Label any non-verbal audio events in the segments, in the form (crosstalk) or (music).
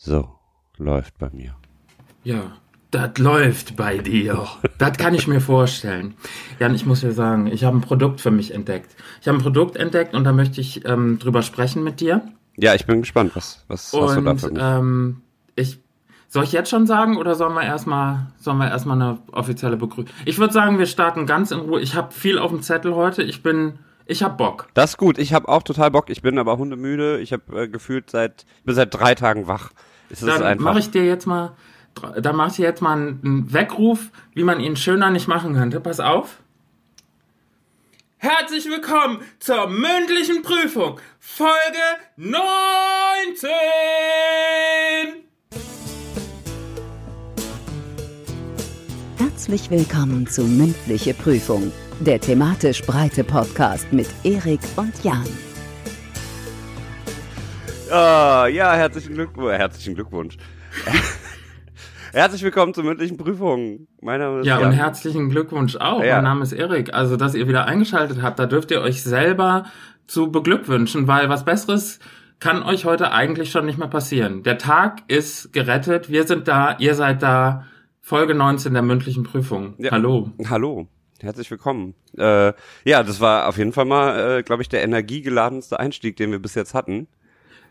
So, läuft bei mir. Ja, das läuft bei dir. das kann ich mir vorstellen. Jan, ich muss dir sagen, ich habe ein Produkt für mich entdeckt. Ich habe ein Produkt entdeckt und da möchte ich ähm, drüber sprechen mit dir. Ja, ich bin gespannt, was, was und, hast du da für mich? Ähm, ich, soll ich jetzt schon sagen oder sollen wir erstmal sollen wir erstmal eine offizielle Begrüßung? Ich würde sagen, wir starten ganz in Ruhe. Ich habe viel auf dem Zettel heute. Ich bin ich hab Bock. Das ist gut. Ich habe auch total Bock. Ich bin aber hundemüde. Ich habe äh, gefühlt seit ich bin seit drei Tagen wach. Ist Dann mache ich dir jetzt mal da mache ich dir jetzt mal einen Weckruf, wie man ihn schöner nicht machen könnte. Pass auf. Herzlich willkommen zur mündlichen Prüfung, Folge 19! Herzlich willkommen zu Mündliche Prüfung, der thematisch breite Podcast mit Erik und Jan. Ah, ja, herzlichen Glückwunsch. Herzlichen Glückwunsch. (laughs) Herzlich willkommen zur mündlichen Prüfung. Mein Name ist Ja, Jan. und herzlichen Glückwunsch auch. Ja. Mein Name ist Erik. Also, dass ihr wieder eingeschaltet habt, da dürft ihr euch selber zu beglückwünschen, weil was Besseres kann euch heute eigentlich schon nicht mehr passieren. Der Tag ist gerettet, wir sind da, ihr seid da. Folge 19 der mündlichen Prüfung. Ja. Hallo. Hallo, herzlich willkommen. Äh, ja, das war auf jeden Fall mal, äh, glaube ich, der energiegeladenste Einstieg, den wir bis jetzt hatten.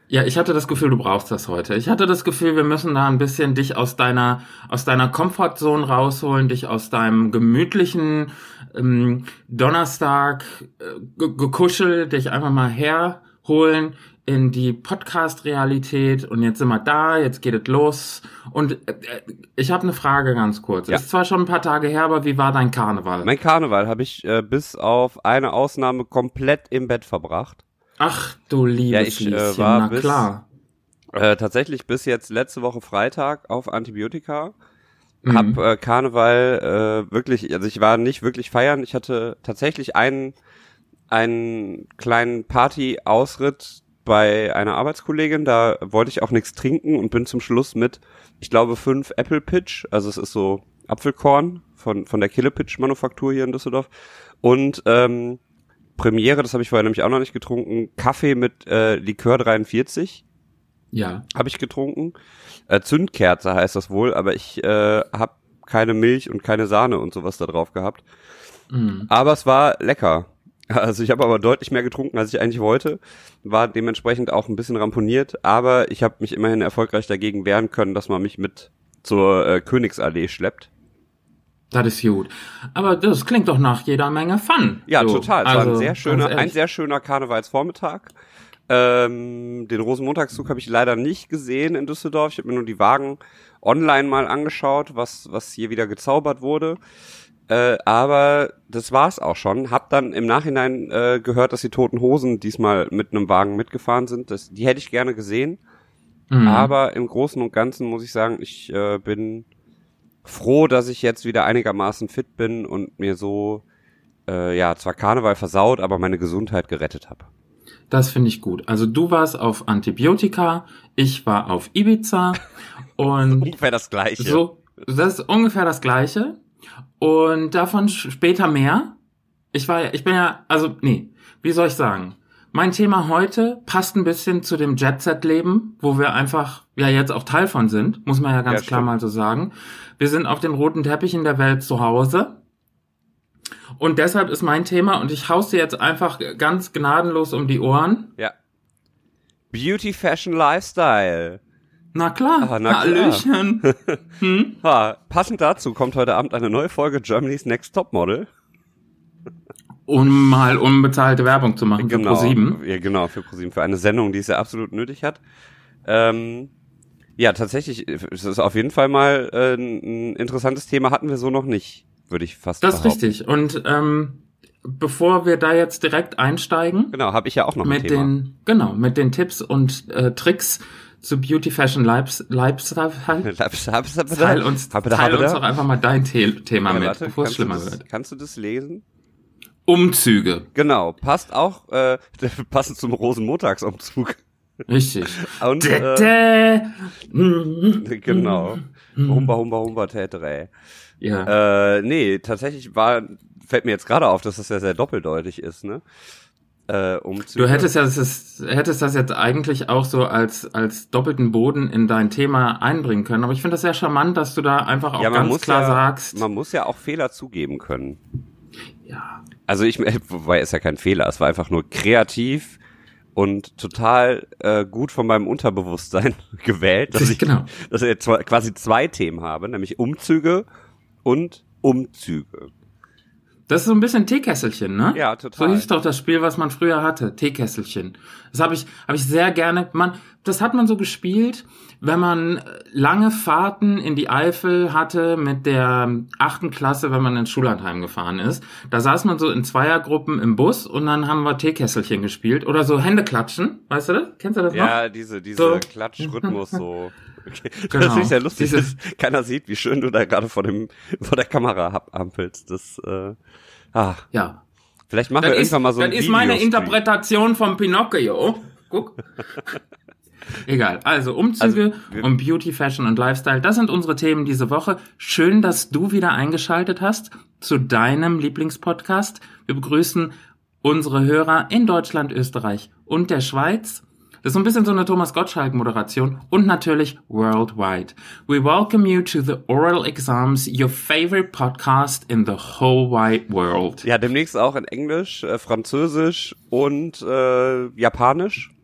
Ja, ich hatte das Gefühl, du brauchst das heute. Ich hatte das Gefühl, wir müssen da ein bisschen dich aus deiner aus deiner Comfortzone rausholen, dich aus deinem gemütlichen ähm, Donnerstag äh, ge- gekuschel, dich einfach mal herholen in die Podcast-Realität. Und jetzt sind wir da, jetzt geht es los. Und äh, äh, ich habe eine Frage ganz kurz. Ja. Ist zwar schon ein paar Tage her, aber wie war dein Karneval? Mein Karneval habe ich äh, bis auf eine Ausnahme komplett im Bett verbracht. Ach du liebes Ja, ich, äh, war na bis- klar. Äh, tatsächlich bis jetzt letzte Woche Freitag auf Antibiotika. Mhm. Hab äh, Karneval äh, wirklich, also ich war nicht wirklich feiern. Ich hatte tatsächlich einen, einen kleinen Party-Ausritt bei einer Arbeitskollegin. Da wollte ich auch nichts trinken und bin zum Schluss mit, ich glaube, fünf Apple Pitch, also es ist so Apfelkorn von, von der Kille Pitch Manufaktur hier in Düsseldorf. Und ähm, Premiere, das habe ich vorher nämlich auch noch nicht getrunken, Kaffee mit äh, Likör 43 Ja. habe ich getrunken. Äh, Zündkerze heißt das wohl, aber ich äh, habe keine Milch und keine Sahne und sowas da drauf gehabt. Mhm. Aber es war lecker. Also ich habe aber deutlich mehr getrunken, als ich eigentlich wollte, war dementsprechend auch ein bisschen ramponiert, aber ich habe mich immerhin erfolgreich dagegen wehren können, dass man mich mit zur äh, Königsallee schleppt. Das ist gut. Aber das klingt doch nach jeder Menge Fun. Ja, So, total. Es war also, ein sehr ganz schöner, ein sehr schöner Karnevalsvormittag. Ähm, den Rosenmontagszug habe ich leider nicht gesehen in Düsseldorf. Ich habe mir nur die Wagen online mal angeschaut, was, was hier wieder gezaubert wurde. Äh, aber das war's auch schon. Hab dann im Nachhinein äh, gehört, dass die Toten Hosen diesmal mit einem Wagen mitgefahren sind. Das, die hätte ich gerne gesehen. Mhm. Aber im Großen und Ganzen muss ich sagen, ich äh, bin froh, dass ich jetzt wieder einigermaßen fit bin und mir so äh, ja zwar Karneval versaut, aber meine Gesundheit gerettet habe. Das finde ich gut. Also du warst auf Antibiotika, ich war auf Ibiza (laughs) und Ungefähr das Gleiche. so, das ist ungefähr das Gleiche. Und davon später mehr. Ich war ja, ich bin ja, also, nee, wie soll ich sagen? Mein Thema heute passt ein bisschen zu dem Jet-Set-Leben, wo wir einfach ja jetzt auch Teil von sind, muss man ja ganz Ja, klar stimmt. mal so sagen. Wir sind auf den roten Teppichen der Welt zu Hause. Und deshalb ist mein Thema, und ich hau's dir jetzt einfach ganz gnadenlos um die Ohren. Ja. Beauty, Fashion, Lifestyle. Na klar, Ah, na klar. Hallöchen. (laughs) hm? Ha, passend dazu kommt heute Abend eine neue Folge Germany's Next Top Model. Um mal unbezahlte Werbung zu machen für Pro7. Ja, genau, für ProSieben, für eine Sendung, die es ja absolut nötig hat. Ähm, ja, tatsächlich, es ist auf jeden Fall mal äh, ein interessantes Thema, hatten wir so noch nicht, würde ich fast Das ist behaupten. richtig. Und ähm, bevor wir da jetzt direkt einsteigen, Genau, habe ich ja auch noch ein mit den, genau, mit den Tipps und äh, Tricks zu Beauty Fashion Lifestyle, (laughs) teil uns, teil uns doch einfach mal dein The Thema mit, bevor es schlimmer das, wird. Kannst du das lesen? Umzüge. Genau, passt auch, äh, (laughs) passend zum Rosenmontagsumzug. Richtig. Und, äh, genau. Humba, humba, humba, tätere. Ja. Äh, nee, tatsächlich war, fällt mir jetzt gerade auf, dass das ja sehr doppeldeutig ist, ne? äh, Umzüge. Du hättest ja das, hättest das jetzt eigentlich auch so als, als doppelten Boden in dein Thema einbringen können. Aber ich finde das sehr charmant, dass du da einfach auch ja, man ganz muss klar ja, sagst. Man muss ja auch Fehler zugeben können. Ja. Also ich, (laughs) wobei ist ja kein Fehler, es war einfach nur kreativ und total äh, gut von meinem Unterbewusstsein (laughs) gewählt, dass ich, Genau. (laughs) dass ich jetzt quasi zwei Themen habe, nämlich Umzüge und Umzüge. Das ist so ein bisschen Teekesselchen, ne? Ja, total. So hieß doch das Spiel, was man früher hatte, Teekesselchen. Das habe ich, habe ich sehr gerne. Man, das hat man so gespielt, wenn man lange Fahrten in die Eifel hatte mit der achten Klasse, wenn man ins Schullandheim gefahren ist. Da saß man so in Zweiergruppen im Bus und dann haben wir Teekesselchen gespielt oder so Hände klatschen, weißt du das? Kennst du das noch? Ja, diese, diese So. Klatschrhythmus so. (laughs) Okay. Genau. Das ist ja lustig, Dieses- dass keiner sieht, wie schön du da gerade vor dem, vor der Kamera hab- ampelst. Das, äh, ah, Ja. vielleicht machen Das wir ist, irgendwann mal so ein das ist meine. Interpretation von Pinocchio. Guck. (laughs) Egal. Also Umzüge Also, und Beauty, Fashion und Lifestyle, das sind unsere Themen diese Woche. Schön, dass du wieder eingeschaltet hast zu deinem Lieblingspodcast. Wir begrüßen unsere Hörer in Deutschland, Österreich und der Schweiz. Das ist so ein bisschen so eine Thomas Gottschalk-Moderation und natürlich worldwide. We welcome you to the Oral Exams, your favorite podcast in the whole wide world. Ja, demnächst auch in Englisch, äh, Französisch und äh, Japanisch.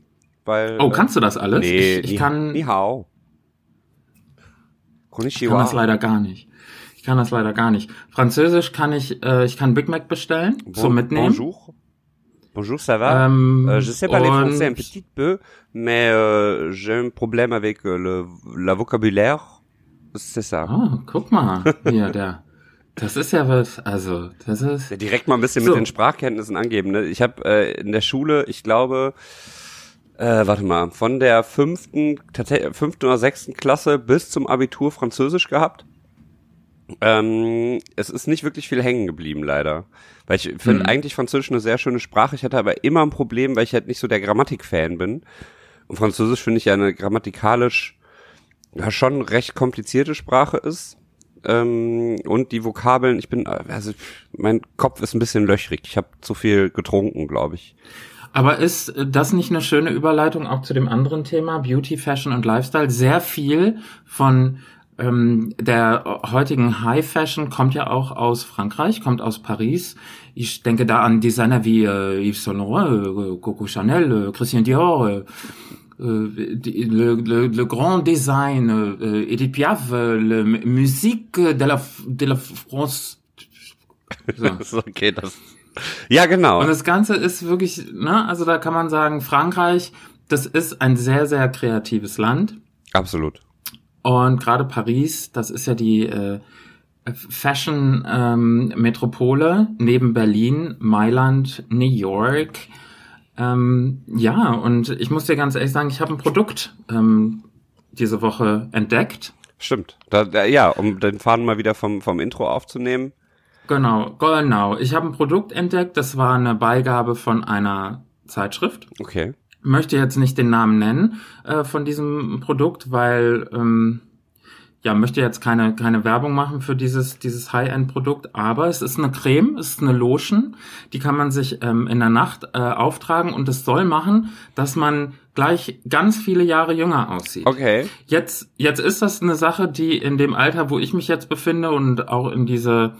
Weil, Oh, kannst du das alles? Nee, ich, ich kann, Ni hao. ich kann das leider gar nicht. Ich kann das leider gar nicht. Französisch kann ich, äh, ich kann Big Mac bestellen, zum Bon- Mitnehmen. Bonjour. Bonjour, ça va? Ähm, Euh, je sais parler français un petit peu, mais euh, j'ai un problème avec euh, le la vocabulaire. C'est ça. Oh, guck mal, hier, der. Das ist ja was, also, das ist. Ja, direkt mal ein bisschen So. mit den Sprachkenntnissen angeben. Ne? Ich habe äh, in der Schule, ich glaube, äh, warte mal, von der fünften, fünften oder sechsten Klasse bis zum Abitur Französisch gehabt. Ähm, es ist nicht wirklich viel hängen geblieben, leider. Weil ich finde Mhm. eigentlich Französisch eine sehr schöne Sprache. Ich hatte aber immer ein Problem, weil ich halt nicht so der Grammatik-Fan bin. Und Französisch finde ich ja eine grammatikalisch ja, schon recht komplizierte Sprache ist. Ähm, und die Vokabeln, ich bin, also mein Kopf ist ein bisschen löchrig. Ich habe zu viel getrunken, glaube ich. Aber ist das nicht eine schöne Überleitung auch zu dem anderen Thema, Beauty, Fashion und Lifestyle? Sehr viel von ähm, der heutigen High Fashion kommt ja auch aus Frankreich, kommt aus Paris. Ich denke da an Designer wie äh, Yves Saint Laurent, äh, Coco Chanel, äh, Christian Dior, äh, äh, le, le, le Grand Design, äh, Edith Piaf, äh, le Musique de la, de la France. (laughs) So. Okay, das. Ja, genau. Und das Ganze ist wirklich, ne, also da kann man sagen, Frankreich, das ist ein sehr, sehr kreatives Land. Absolut. Und gerade Paris, das ist ja die äh, Fashion-Metropole neben Berlin, Mailand, New York. Ähm, ja, und ich muss dir ganz ehrlich sagen, ich habe ein Produkt ähm, diese Woche entdeckt. Stimmt. Da, da, ja, um den Faden mal wieder vom, vom Intro aufzunehmen. Genau, genau. Ich habe ein Produkt entdeckt, das war eine Beigabe von einer Zeitschrift. Okay. möchte jetzt nicht den Namen nennen äh, von diesem Produkt, weil ähm, ja möchte jetzt keine keine Werbung machen für dieses dieses High-End-Produkt, aber es ist eine Creme, es ist eine Lotion, die kann man sich ähm, in der Nacht äh, auftragen und es soll machen, dass man gleich ganz viele Jahre jünger aussieht. Okay. Jetzt, jetzt ist das eine Sache, die in dem Alter, wo ich mich jetzt befinde und auch in diese,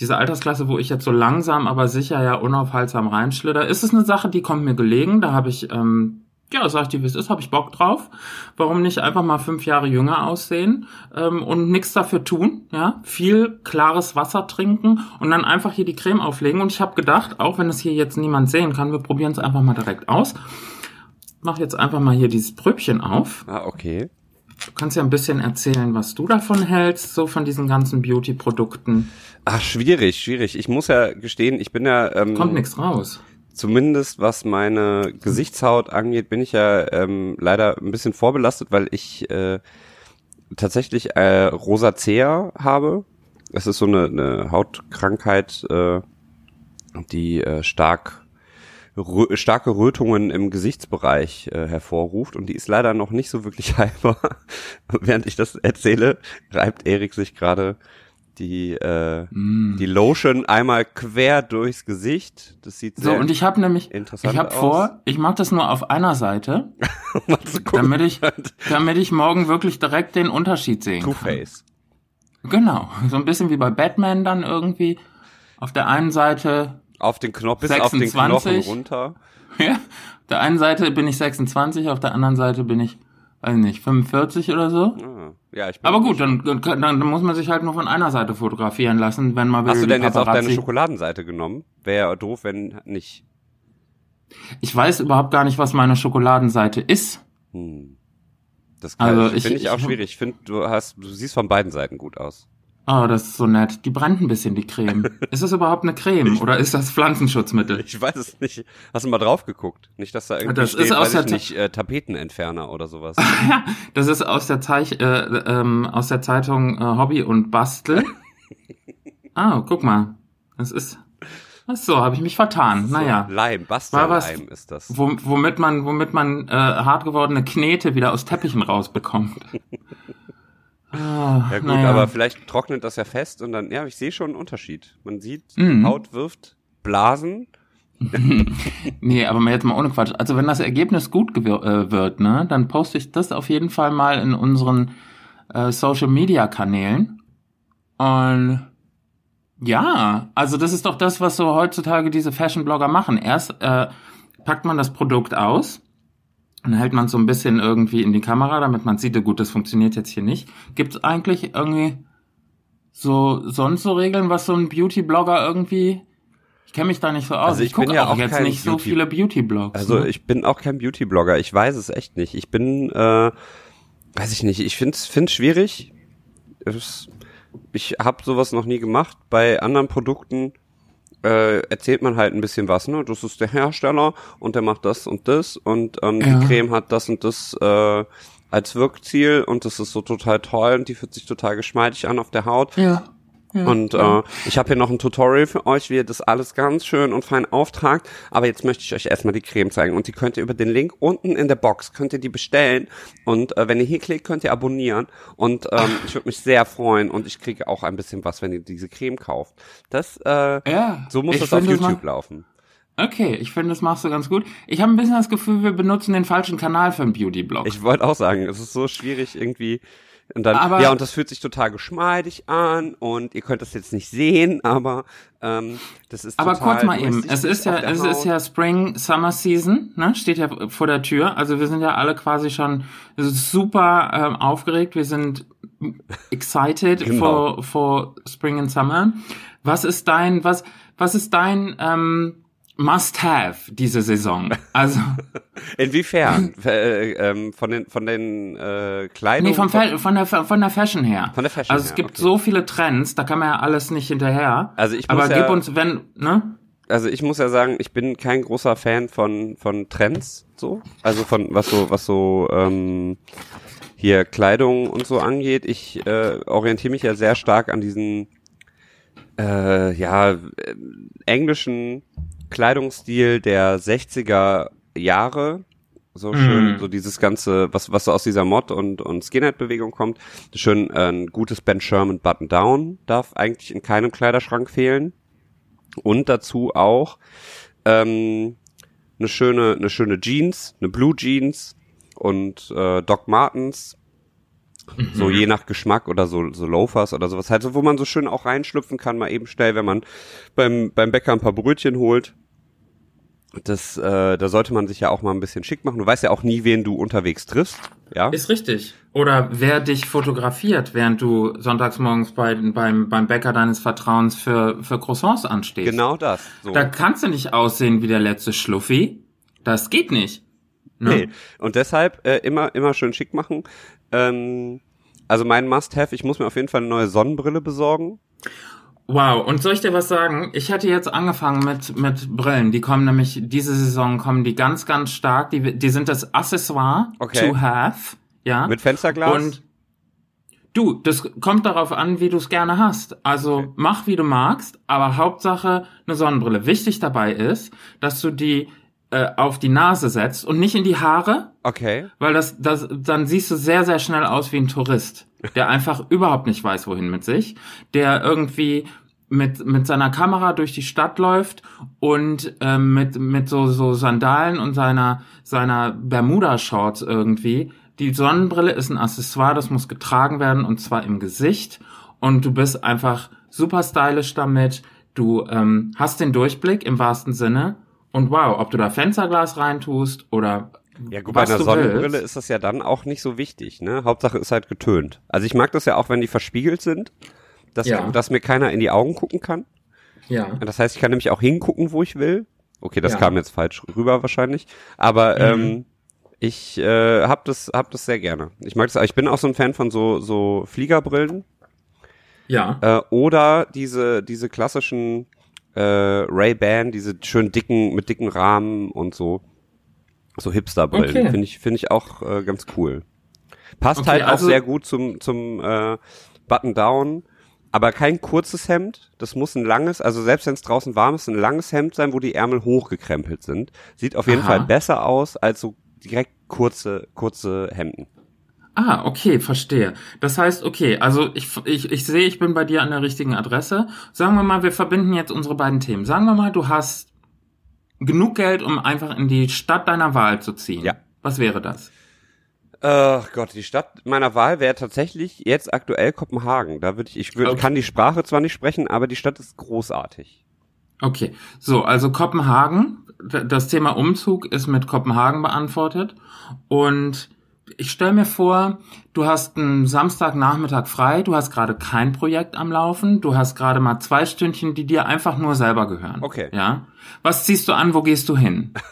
diese Altersklasse, wo ich jetzt so langsam, aber sicher ja unaufhaltsam reinschlitter, ist es eine Sache, die kommt mir gelegen. Da habe ich, ähm, ja, sag ich dir, wie es ist, habe ich Bock drauf. Warum nicht einfach mal fünf Jahre jünger aussehen ähm, und nichts dafür tun? Ja, viel klares Wasser trinken und dann einfach hier die Creme auflegen. Und ich habe gedacht, auch wenn es hier jetzt niemand sehen kann, wir probieren es einfach mal direkt aus. Mach jetzt einfach mal hier dieses Pröbchen auf. Ah, okay. Du kannst ja ein bisschen erzählen, was du davon hältst, so von diesen ganzen Beauty-Produkten. Ach, schwierig, schwierig. Ich muss ja gestehen, ich bin ja ähm, Kommt nichts raus. zumindest was meine Gesichtshaut angeht, bin ich ja ähm, leider ein bisschen vorbelastet, weil ich äh, tatsächlich äh, Rosacea habe. Es ist so eine, eine Hautkrankheit, äh, die äh, stark rö starke Rötungen im Gesichtsbereich äh, hervorruft und die ist leider noch nicht so wirklich (laughs) heilbar. Während ich das erzähle, reibt Erik sich gerade die, äh, mm. die Lotion einmal quer durchs Gesicht. Das sieht sehr So, und ich habe nämlich, ich habe vor, ich mache das nur auf einer Seite, (laughs) damit ich, damit ich morgen wirklich direkt den Unterschied sehen kann. Two-Face. Genau, so ein bisschen wie bei Batman dann irgendwie. Auf der einen Seite auf den Knopf bis 26. auf den Knochen runter. (laughs) Ja, auf der einen Seite bin ich 26, auf der anderen Seite bin ich weiß nicht, 45 oder so. Ah, ja, ich bin Aber gut, dann, dann, dann muss man sich halt nur von einer Seite fotografieren lassen, wenn man will. Hast du denn jetzt auch deine Schokoladenseite genommen? Wäre ja doof, wenn nicht. Ich weiß überhaupt gar nicht, was meine Schokoladenseite ist. Hm. Das also finde ich, ich auch schwierig. Ich finde, du hast, du siehst von beiden Seiten gut aus. Oh, das ist so nett. Die brennt ein bisschen, die Creme. (laughs) ist das überhaupt eine Creme oder ist das Pflanzenschutzmittel? Ich weiß es nicht. Hast du mal drauf geguckt? Nicht, dass da irgendwie das steht, ist aus ich nicht, äh, Tapetenentferner oder sowas. (laughs) ja, das ist aus der, Zeich äh, ähm, aus der Zeitung äh, Hobby und Bastel. (laughs) ah, guck mal. Das ist Ach so, habe ich mich vertan. So, naja. Leim, Bastelleim ist das. Womit man, womit man äh, hart gewordene Knete wieder aus Teppichen rausbekommt. Ah, ja gut, naja. aber vielleicht trocknet das ja fest und dann, ja, ich sehe schon einen Unterschied. Man sieht, mhm. die Haut wirft Blasen. (laughs) nee, aber jetzt mal ohne Quatsch. Also wenn das Ergebnis gut äh, wird, ne, dann poste ich das auf jeden Fall mal in unseren äh, Social Media Kanälen. Und ja, also das ist doch das, was so heutzutage diese Fashion Blogger machen. Erst äh, packt man das Produkt aus dann hält man so ein bisschen irgendwie in die Kamera, damit man sieht, gut, das funktioniert jetzt hier nicht. Gibt es eigentlich irgendwie so sonst so Regeln, was so ein Beauty-Blogger irgendwie ich kenne mich da nicht so aus. Also ich, ich gucke ja auch jetzt nicht Beauty so viele Beauty-Blogs. Also ne? ich bin auch kein Beauty-Blogger. Ich weiß es echt nicht. Ich bin, äh, weiß ich nicht. Ich finde es schwierig. Es, ich habe sowas noch nie gemacht. Bei anderen Produkten äh, erzählt man halt ein bisschen was, ne? Das ist der Hersteller und der macht das und das und ähm, ja. die Creme hat das und das äh, als Wirkziel und das ist so total toll und die fühlt sich total geschmeidig an auf der Haut. Ja. Ja, und äh, ich habe hier noch ein Tutorial für euch, wie ihr das alles ganz schön und fein auftragt. Aber jetzt möchte ich euch erstmal die Creme zeigen. Und die könnt ihr über den Link unten in der Box, könnt ihr die bestellen. Und äh, wenn ihr hier klickt, könnt ihr abonnieren. Und ähm, ich würde mich sehr freuen. Und ich kriege auch ein bisschen was, wenn ihr diese Creme kauft. Das, äh, ja, so muss das auf YouTube laufen. Okay, ich finde, das machst du ganz gut. Ich habe ein bisschen das Gefühl, wir benutzen den falschen Kanal für einen Beauty-Blog. Ich wollte auch sagen, es ist so schwierig irgendwie und dann, aber, ja, und das fühlt sich total geschmeidig an und ihr könnt das jetzt nicht sehen, aber ähm, das ist Aber kurz mal eben, es ist ja, es Haut. ist ja Spring Summer Season, ne? Steht ja vor der Tür. Also wir sind ja alle quasi schon super ähm, aufgeregt. Wir sind excited genau. for, for Spring and Summer. Was ist dein, was, was ist dein ähm, Must-have diese Saison. Also (laughs) inwiefern äh, ähm, von den von den äh, Kleidung nee, vom von, von der von der Fashion her. Von der Fashion Also es gibt okay. so viele Trends, da kann man ja alles nicht hinterher. Also ich muss aber ja, gib uns wenn ne? Also ich muss ja sagen, ich bin kein großer Fan von von Trends so, also von was so was so ähm, hier Kleidung und so angeht. Ich äh, orientiere mich ja sehr stark an diesen äh, ja äh, englischen Kleidungsstil der 60er Jahre. So schön, mm. so dieses ganze, was, was so aus dieser Mod- und, und Skinhead-Bewegung kommt. Schön äh, ein gutes Ben Sherman Button-Down darf eigentlich in keinem Kleiderschrank fehlen. Und dazu auch ähm, eine schöne, eine schöne Jeans, eine Blue Jeans und äh, Doc Martens so je nach Geschmack oder so, so Loafers oder sowas halt, so, wo man so schön auch reinschlüpfen kann, mal eben schnell, wenn man beim, beim Bäcker ein paar Brötchen holt. Das, äh, da sollte man sich ja auch mal ein bisschen schick machen. Du weißt ja auch nie, wen du unterwegs triffst. Ja. Ist richtig. Oder wer dich fotografiert, während du sonntags morgens bei, beim, beim Bäcker deines Vertrauens für, für Croissants anstehst. Genau das. So. Da kannst du nicht aussehen wie der letzte Schluffi. Das geht nicht. Ne? Nee. Und deshalb äh, immer, immer schön schick machen. Ähm, also mein Must-Have, ich muss mir auf jeden Fall eine neue Sonnenbrille besorgen. Wow, und soll ich dir was sagen? Ich hatte jetzt angefangen mit, mit Brillen. Die kommen nämlich, diese Saison kommen die ganz, ganz stark. Die, die sind das Accessoire okay. to have. Ja. Mit Fensterglas? Und du, das kommt darauf an, wie du es gerne hast. Also okay. mach, wie du magst, aber Hauptsache eine Sonnenbrille. Wichtig dabei ist, dass du die äh, auf die Nase setzt und nicht in die Haare. Okay. Weil das, das, dann siehst du sehr, sehr schnell aus wie ein Tourist. Der einfach überhaupt nicht weiß, wohin mit sich, der irgendwie mit, mit seiner Kamera durch die Stadt läuft und ähm, mit, mit so, so Sandalen und seiner, seiner Bermuda-Shorts irgendwie. Die Sonnenbrille ist ein Accessoire, das muss getragen werden und zwar im Gesicht. Und du bist einfach super stylisch damit. Du ähm, hast den Durchblick im wahrsten Sinne. Und wow, ob du da Fensterglas reintust oder ja, gut, bei einer Sonnenbrille willst. ist das ja dann auch nicht so wichtig, ne? Hauptsache ist halt getönt. Also ich mag das ja auch, wenn die verspiegelt sind dass, ja. dass mir keiner in die Augen gucken kann. Ja. Das heißt, ich kann nämlich auch hingucken, wo ich will. Okay, das ja. kam jetzt falsch rüber wahrscheinlich. Aber mhm. ähm, ich äh, hab das, hab das sehr gerne. Ich mag das. Ich bin auch so ein Fan von so so Fliegerbrillen. Ja. Äh, oder diese diese klassischen äh, Ray Ban, diese schön dicken mit dicken Rahmen und so so Hipsterbrillen. Okay. Finde ich finde ich auch äh, ganz cool. Passt okay, halt auch also sehr gut zum zum äh, Button Down aber kein kurzes Hemd. Das muss ein langes, also selbst wenn es draußen warm ist, ein langes Hemd sein, wo die Ärmel hochgekrempelt sind. Sieht auf jeden Aha. Fall besser aus als so direkt kurze, kurze Hemden. Ah, okay, verstehe. Das heißt, okay, also ich, ich, ich sehe, ich bin bei dir an der richtigen Adresse. Sagen wir mal, wir verbinden jetzt unsere beiden Themen. Sagen wir mal, du hast genug Geld, um einfach in die Stadt deiner Wahl zu ziehen. Ja. Was wäre das? Ach Gott, die Stadt meiner Wahl wäre tatsächlich jetzt aktuell Kopenhagen. Da würde ich, ich würd, okay. kann die Sprache zwar nicht sprechen, aber die Stadt ist großartig. Okay, so, also Kopenhagen, das Thema Umzug ist mit Kopenhagen beantwortet und ich stelle mir vor, du hast einen Samstagnachmittag frei, du hast gerade kein Projekt am Laufen, du hast gerade mal zwei Stündchen, die dir einfach nur selber gehören. Okay. Ja. Was ziehst du an, wo gehst du hin? (laughs)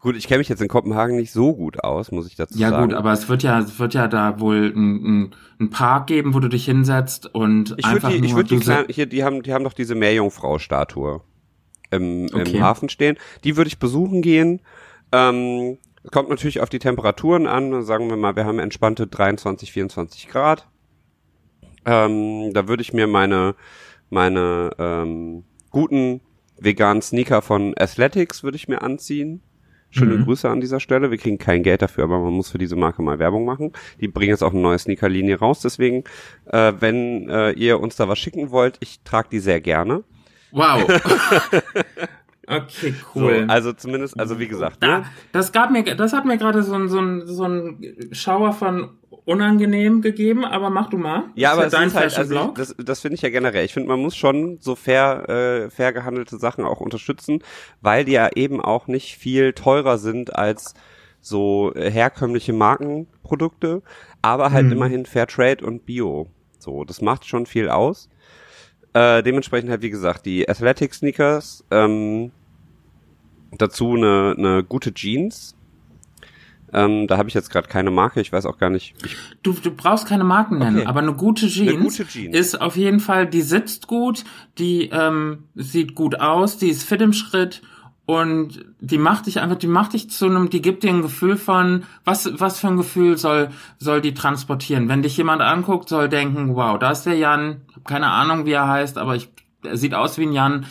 Gut, ich kenne mich jetzt in Kopenhagen nicht so gut aus, muss ich dazu ja, sagen. Ja gut, aber es wird ja, es wird ja da wohl ein, ein, Park geben, wo du dich hinsetzt und ich einfach die, nur Ich würde die kleinen, hier, die haben, die haben doch diese Meerjungfrau-Statue im, okay. im Hafen stehen. Die würde ich besuchen gehen. Ähm, kommt natürlich auf die Temperaturen an. Sagen wir mal, wir haben entspannte 23, 24 Grad. Ähm, da würde ich mir meine, meine ähm, guten veganen Sneaker von Athletics würde ich mir anziehen. Schöne mhm. Grüße an dieser Stelle. Wir kriegen kein Geld dafür, aber man muss für diese Marke mal Werbung machen. Die bringen jetzt auch eine neue Sneaker-Linie raus. Deswegen, äh, wenn äh, ihr uns da was schicken wollt, ich trage die sehr gerne. Wow. (laughs) Okay, cool. So, also zumindest, also wie gesagt. Ne? das gab mir, das hat mir gerade so ein, so ein, so ein Schauer von unangenehm gegeben, aber mach du mal. Ja, aber dein halt, also das, das finde ich ja generell. Ich finde, man muss schon so fair, äh, fair gehandelte Sachen auch unterstützen, weil die ja eben auch nicht viel teurer sind als so herkömmliche Markenprodukte, aber halt hm. immerhin Fair Trade und Bio. So, das macht schon viel aus. Äh, dementsprechend halt, wie gesagt, die Athletic Sneakers, ähm, dazu eine, eine gute Jeans. Ähm, da habe ich jetzt gerade keine Marke, ich weiß auch gar nicht. Du, du brauchst keine Marken nennen, okay. aber eine gute, Jeans eine gute Jeans ist auf jeden Fall, die sitzt gut, die ähm, sieht gut aus, die ist fit im Schritt und die macht dich einfach, die macht dich zu einem, die gibt dir ein Gefühl von, was, was für ein Gefühl soll, soll die transportieren? Wenn dich jemand anguckt, soll denken, wow, da ist der Jan, keine Ahnung, wie er heißt, aber ich, er sieht aus wie ein Jan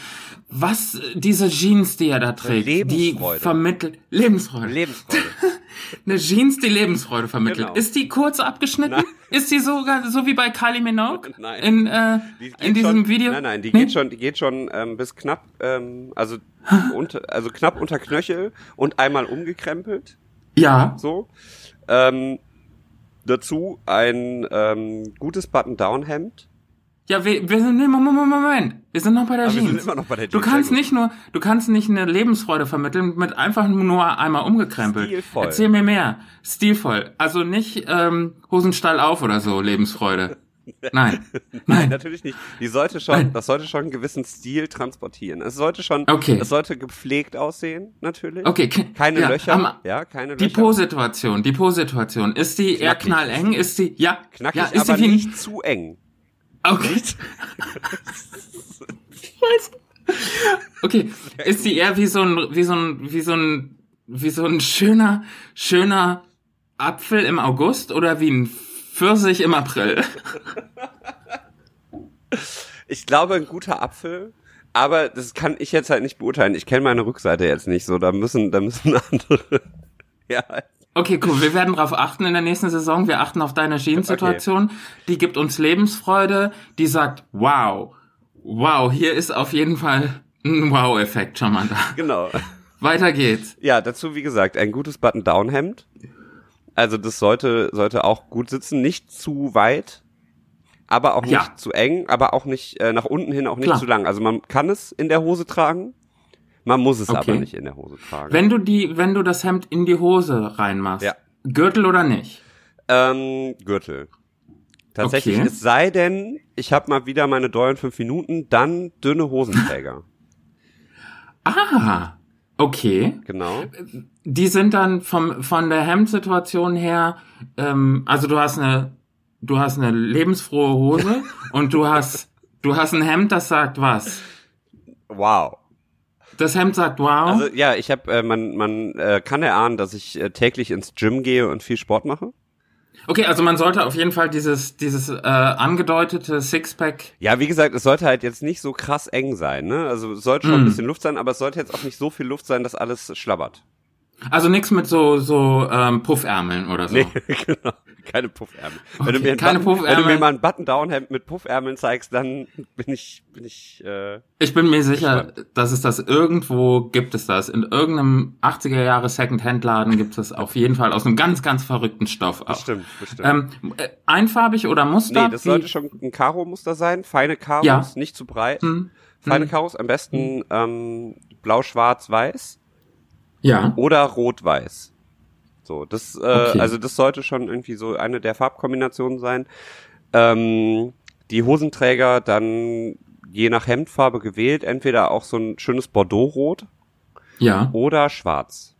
was diese Jeans, die er da trägt, die vermittelt Lebensfreude. Lebensfreude. (laughs) Eine Jeans, die Lebensfreude vermittelt. Genau. Ist die kurz abgeschnitten? Nein. Ist die sogar so wie bei Kylie Minogue? Nein. In, äh, in diesem schon, Video? Nein, nein, die nee? geht schon, die geht schon ähm, bis knapp, ähm, also unter, also knapp unter Knöchel und einmal umgekrempelt. Ja. So. Ähm, dazu ein ähm, gutes Button-Down-Hemd ja, wir, wir sind, nee, Moment, Moment, Moment. Wir sind noch bei der Aber Jeans. Wir sind immer noch bei der Jeans. Du kannst nicht nur, du kannst nicht eine Lebensfreude vermitteln mit einfach nur einmal umgekrempelt. Stilvoll. Erzähl mir mehr. Stilvoll. Also nicht ähm, Hosenstall auf oder so, Lebensfreude. Nein. (laughs) Nein. Nein, natürlich nicht. Die sollte schon, Nein. das sollte schon einen gewissen Stil transportieren. Es sollte schon, okay. es sollte gepflegt aussehen, natürlich. Okay. Keine ja, Löcher. Um, ja, keine Löcher. Die Po-Situation, die Po-Situation. Ist die Knackig. eher knalleng? Ist die, ja. Knackig, ja, ist aber die nicht zu eng. Okay. Scheiße. (laughs) Okay, ist sie eher wie so ein, wie so ein, wie so ein, wie so ein schöner, schöner Apfel im August oder wie ein Pfirsich im April? (laughs) Ich glaube, ein guter Apfel, aber das kann ich jetzt halt nicht beurteilen. Ich kenne meine Rückseite jetzt nicht so, da müssen, da müssen andere, (laughs) ja, Okay, cool. Wir werden darauf achten in der nächsten Saison. Wir achten auf deine Jeans-Situation. Okay. Die gibt uns Lebensfreude. Die sagt, wow, wow, hier ist auf jeden Fall ein Wow-Effekt schon mal da. Genau. Weiter geht's. Ja, dazu wie gesagt ein gutes Button-Down-Hemd. Also das sollte sollte auch gut sitzen, nicht zu weit, aber auch nicht ja. zu eng, aber auch nicht äh, nach unten hin auch nicht Klar. zu lang. Also man kann es in der Hose tragen, man muss es okay. aber nicht in der Hose tragen. Wenn du die, wenn du das Hemd in die Hose reinmachst, ja. Gürtel oder nicht? Ähm, Gürtel. Tatsächlich, okay. es sei denn, ich habe mal wieder meine dollen fünf Minuten, dann dünne Hosenträger. (laughs) ah, okay. Genau. Die sind dann vom von der Hemdsituation her, ähm, also du hast eine, du hast eine lebensfrohe Hose (laughs) und du hast, du hast ein Hemd, das sagt was. Wow. Das Hemd sagt wow. Also ja, ich habe, äh, man, man äh, kann erahnen, dass ich äh, täglich ins Gym gehe und viel Sport mache. Okay, also man sollte auf jeden Fall dieses dieses äh, angedeutete Sixpack. Ja, wie gesagt, es sollte halt jetzt nicht so krass eng sein, ne? Also es sollte schon mm. ein bisschen Luft sein, aber es sollte jetzt auch nicht so viel Luft sein, dass alles schlabbert. Also nichts mit so so ähm, Puffärmeln oder so. Nee, (laughs) genau. Keine Puffärmel. Okay, wenn, du mir keine Button, Puffärmel. wenn du mir mal ein Button-Down-Hemd mit Puffärmeln zeigst, dann bin ich bin ich äh, Ich bin mir sicher, gespannt. dass es das irgendwo gibt es das. In irgendeinem 80er Jahre Second-Hand-Laden gibt es auf jeden Fall aus einem ganz ganz verrückten Stoff auch. Bestimmt, bestimmt. Ähm, äh, einfarbig oder Muster? Nee, das sollte schon ein Karo-Muster sein. Feine Karos, ja. nicht zu breit. Hm. Feine hm. Karos, am besten ähm, blau, schwarz, weiß. Ja. Oder rot-weiß. So, das, äh, okay. also das sollte schon irgendwie so eine der Farbkombinationen sein. Ähm, die Hosenträger dann je nach Hemdfarbe gewählt, entweder auch so ein schönes Bordeaux-Rot. Ja. Oder schwarz.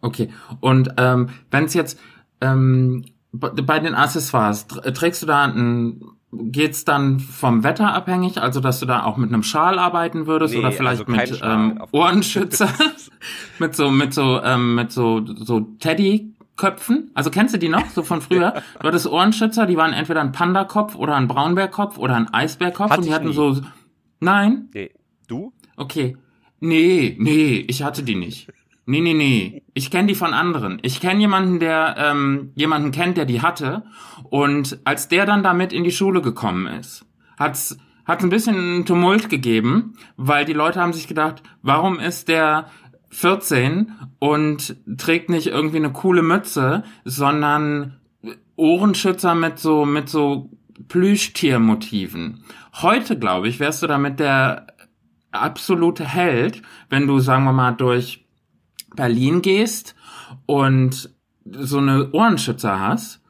Okay. Und ähm, wenn es jetzt ähm, bei den Accessoires, trägst du da ein geht's dann vom Wetter abhängig, also dass du da auch mit einem Schal arbeiten würdest nee, oder vielleicht also mit ähm, Ohrenschützer, (laughs) mit so mit so ähm, mit so so Teddy Köpfen. Also kennst du die noch so von früher? (laughs) Du hattest Ohrenschützer, die waren entweder ein Panda-Kopf oder ein Braunbärkopf oder ein Eisbärkopf und die hatten nie. so Nein? Nee. Du? Okay. Nee, nee, ich hatte die nicht. Nee, nee, nee. Ich kenne die von anderen. Ich kenne jemanden, der ähm, jemanden kennt, der die hatte. Und als der dann damit in die Schule gekommen ist, hat's hat ein bisschen Tumult gegeben, weil die Leute haben sich gedacht, warum ist der 14 und trägt nicht irgendwie eine coole Mütze, sondern Ohrenschützer mit so mit so Plüschtiermotiven. Heute, glaube ich, wärst du damit der absolute Held, wenn du, sagen wir mal, durch Berlin gehst und so eine Ohrenschützer hast,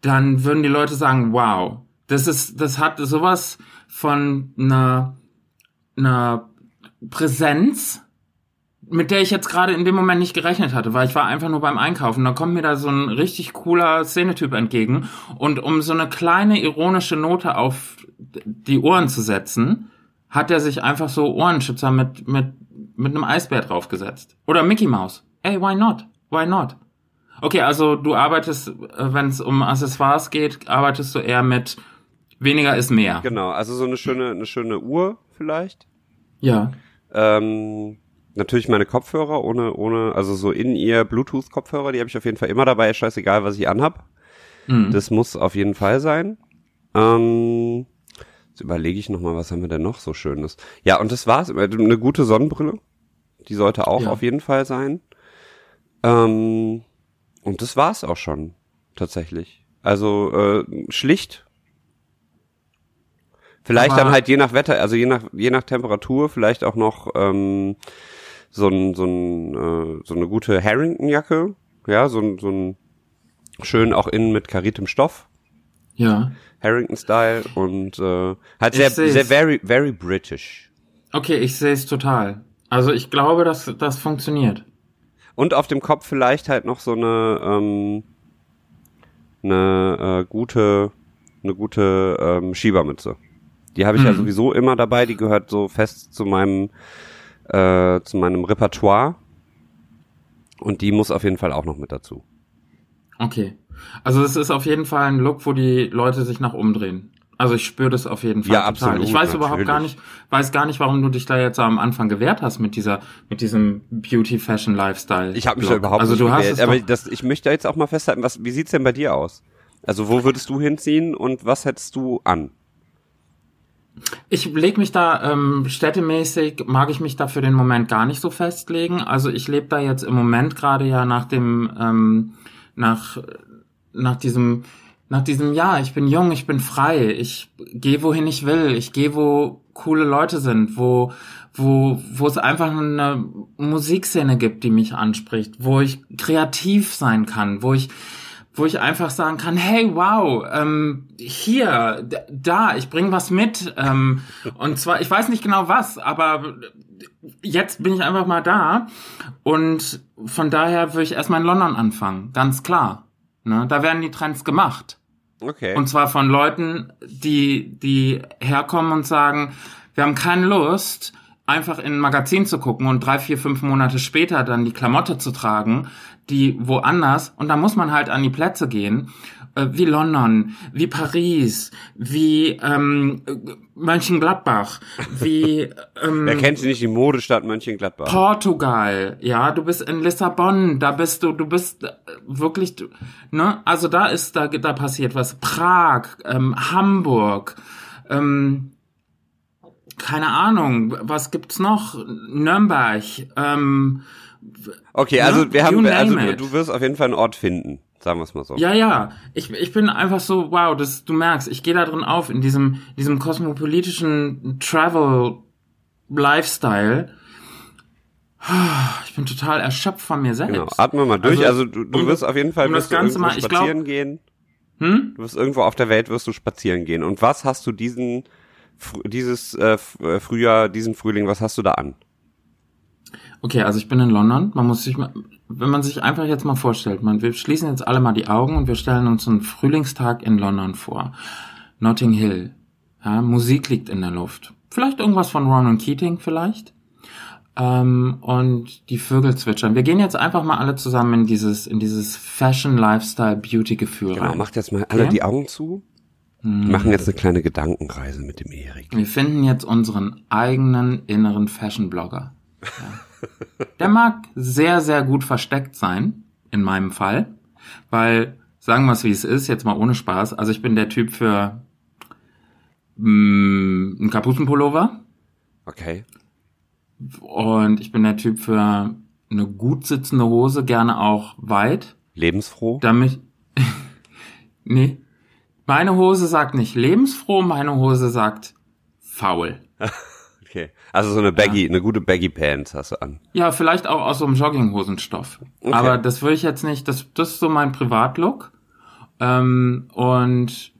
dann würden die Leute sagen, wow, das ist, das hat sowas von einer, einer Präsenz, mit der ich jetzt gerade in dem Moment nicht gerechnet hatte, weil ich war einfach nur beim Einkaufen. Da kommt mir da so ein richtig cooler Szenetyp entgegen und um so eine kleine ironische Note auf die Ohren zu setzen, hat er sich einfach so Ohrenschützer mit mit mit einem Eisbär draufgesetzt. Oder Mickey Mouse. Ey, why not? Why not? Okay, also du arbeitest, äh, wenn es um Accessoires geht, arbeitest du eher mit weniger ist mehr. Genau, also so eine schöne, eine schöne Uhr vielleicht. Ja. Ähm, natürlich meine Kopfhörer ohne, ohne, also so in ihr Bluetooth-Kopfhörer, die habe ich auf jeden Fall immer dabei, scheißegal, was ich anhab. Mhm. Das muss auf jeden Fall sein. Ähm, jetzt überlege ich nochmal, was haben wir denn noch so Schönes? Ja, und das war's. Eine gute Sonnenbrille. Die sollte auch ja. auf jeden Fall sein. Ähm, und das war's auch schon, tatsächlich. Also äh, schlicht. Vielleicht Aber dann halt je nach Wetter, also je nach je nach Temperatur, vielleicht auch noch ähm, so ein so ein äh, so eine gute Harrington-Jacke, ja, so ein so ein schön auch innen mit kariertem Stoff. Ja. Harrington-Style und äh, halt sehr sehr very very British. Okay, ich sehe es total. Also ich glaube, dass das funktioniert. Und auf dem Kopf vielleicht halt noch so eine, ähm, eine äh, gute, eine gute ähm, Schiebermütze. Die habe ich mhm. ja sowieso immer dabei, die gehört so fest zu meinem, äh, zu meinem Repertoire. Und die muss auf jeden Fall auch noch mit dazu. Okay. Also es ist auf jeden Fall ein Look, wo die Leute sich nach umdrehen. Also ich spüre das auf jeden Fall Ja, total. absolut, ich weiß überhaupt gar natürlich. nicht, weiß gar nicht, warum du dich da jetzt am Anfang gewehrt hast mit dieser, mit diesem Beauty Fashion Lifestyle. Ich habe mich da überhaupt also nicht du hast es aber das, ich möchte jetzt auch mal festhalten, was, wie sieht's denn bei dir aus? Also wo würdest du hinziehen und was hättest du an? Ich leg mich da ähm, städtemäßig, mag ich mich da für den Moment gar nicht so festlegen. Also ich lebe da jetzt im Moment gerade ja nach dem, ähm, nach, nach diesem, nach diesem, ja, ich bin jung, ich bin frei, ich gehe wohin ich will, ich gehe wo coole Leute sind, wo, wo, wo es einfach eine Musikszene gibt, die mich anspricht, wo ich kreativ sein kann, wo ich, wo ich einfach sagen kann, hey, wow, ähm, hier, da, ich bring was mit. Ähm, und zwar, ich weiß nicht genau was, aber jetzt bin ich einfach mal da. Und von daher würde ich erstmal in London anfangen, ganz klar. Ne? Da werden die Trends gemacht. Okay. Und zwar von Leuten, die, die herkommen und sagen, wir haben keine Lust, einfach in ein Magazin zu gucken und drei, vier, fünf Monate später dann die Klamotte zu tragen, die woanders, und da muss man halt an die Plätze gehen, wie London, wie Paris, wie ähm, äh, Mönchengladbach, wie (laughs) ähm, Wer kennt sie nicht, die Modestadt Mönchengladbach? Portugal, ja, du bist in Lissabon, da bist du, du bist äh, wirklich, ne, also da ist, da, da passiert was. Prag, ähm, Hamburg, ähm, keine Ahnung, was gibt's noch? Nürnberg, ähm, Okay, also wir haben, also du, du wirst auf jeden Fall einen Ort finden, sagen wir es mal so. ja, ja, ich, ich bin einfach so, wow, das, du merkst, ich gehe da drin auf, in diesem, diesem kosmopolitischen Travel Lifestyle. Ich bin total erschöpft von mir selbst. Genau, atme mal durch. Also, Also, du, du um wirst auf jeden Fall um das Ganze irgendwo mal- ich glaub- spazieren gehen. Hm? Du wirst irgendwo auf der Welt wirst du spazieren gehen. Und was hast du diesen dieses äh, äh, Frühjahr, diesen Frühling, was hast du da an? Okay, also ich bin in London. Man muss sich mal, wenn man sich einfach jetzt mal vorstellt, man, wir schließen jetzt alle mal die Augen und wir stellen uns einen Frühlingstag in London vor. Notting Hill. Ja, Musik liegt in der Luft. Vielleicht irgendwas von Ronan Keating vielleicht. Ähm, und die Vögel zwitschern. Wir gehen jetzt einfach mal alle zusammen in dieses, in dieses Fashion, Lifestyle, Beauty Gefühl Genau, rein. macht jetzt mal alle Okay. die Augen zu. Wir machen jetzt eine kleine Gedankenreise mit dem Erik. Wir finden jetzt unseren eigenen inneren Fashion-Blogger. Ja. Der mag sehr, sehr gut versteckt sein, in meinem Fall, weil, sagen wir es wie es ist, jetzt mal ohne Spaß, also ich bin der Typ für mh, einen Kapuzenpullover Okay. und ich bin der Typ für eine gut sitzende Hose, gerne auch weit, Lebensfroh. damit, (laughs) nee, meine Hose sagt nicht lebensfroh, meine Hose sagt faul. (laughs) Okay. Also so eine Baggy, eine gute Baggy Pants hast du an. Ja, vielleicht auch aus so einem Jogginghosenstoff. Okay. Aber das würde ich jetzt nicht, das, das ist so mein Privatlook. Ähm, und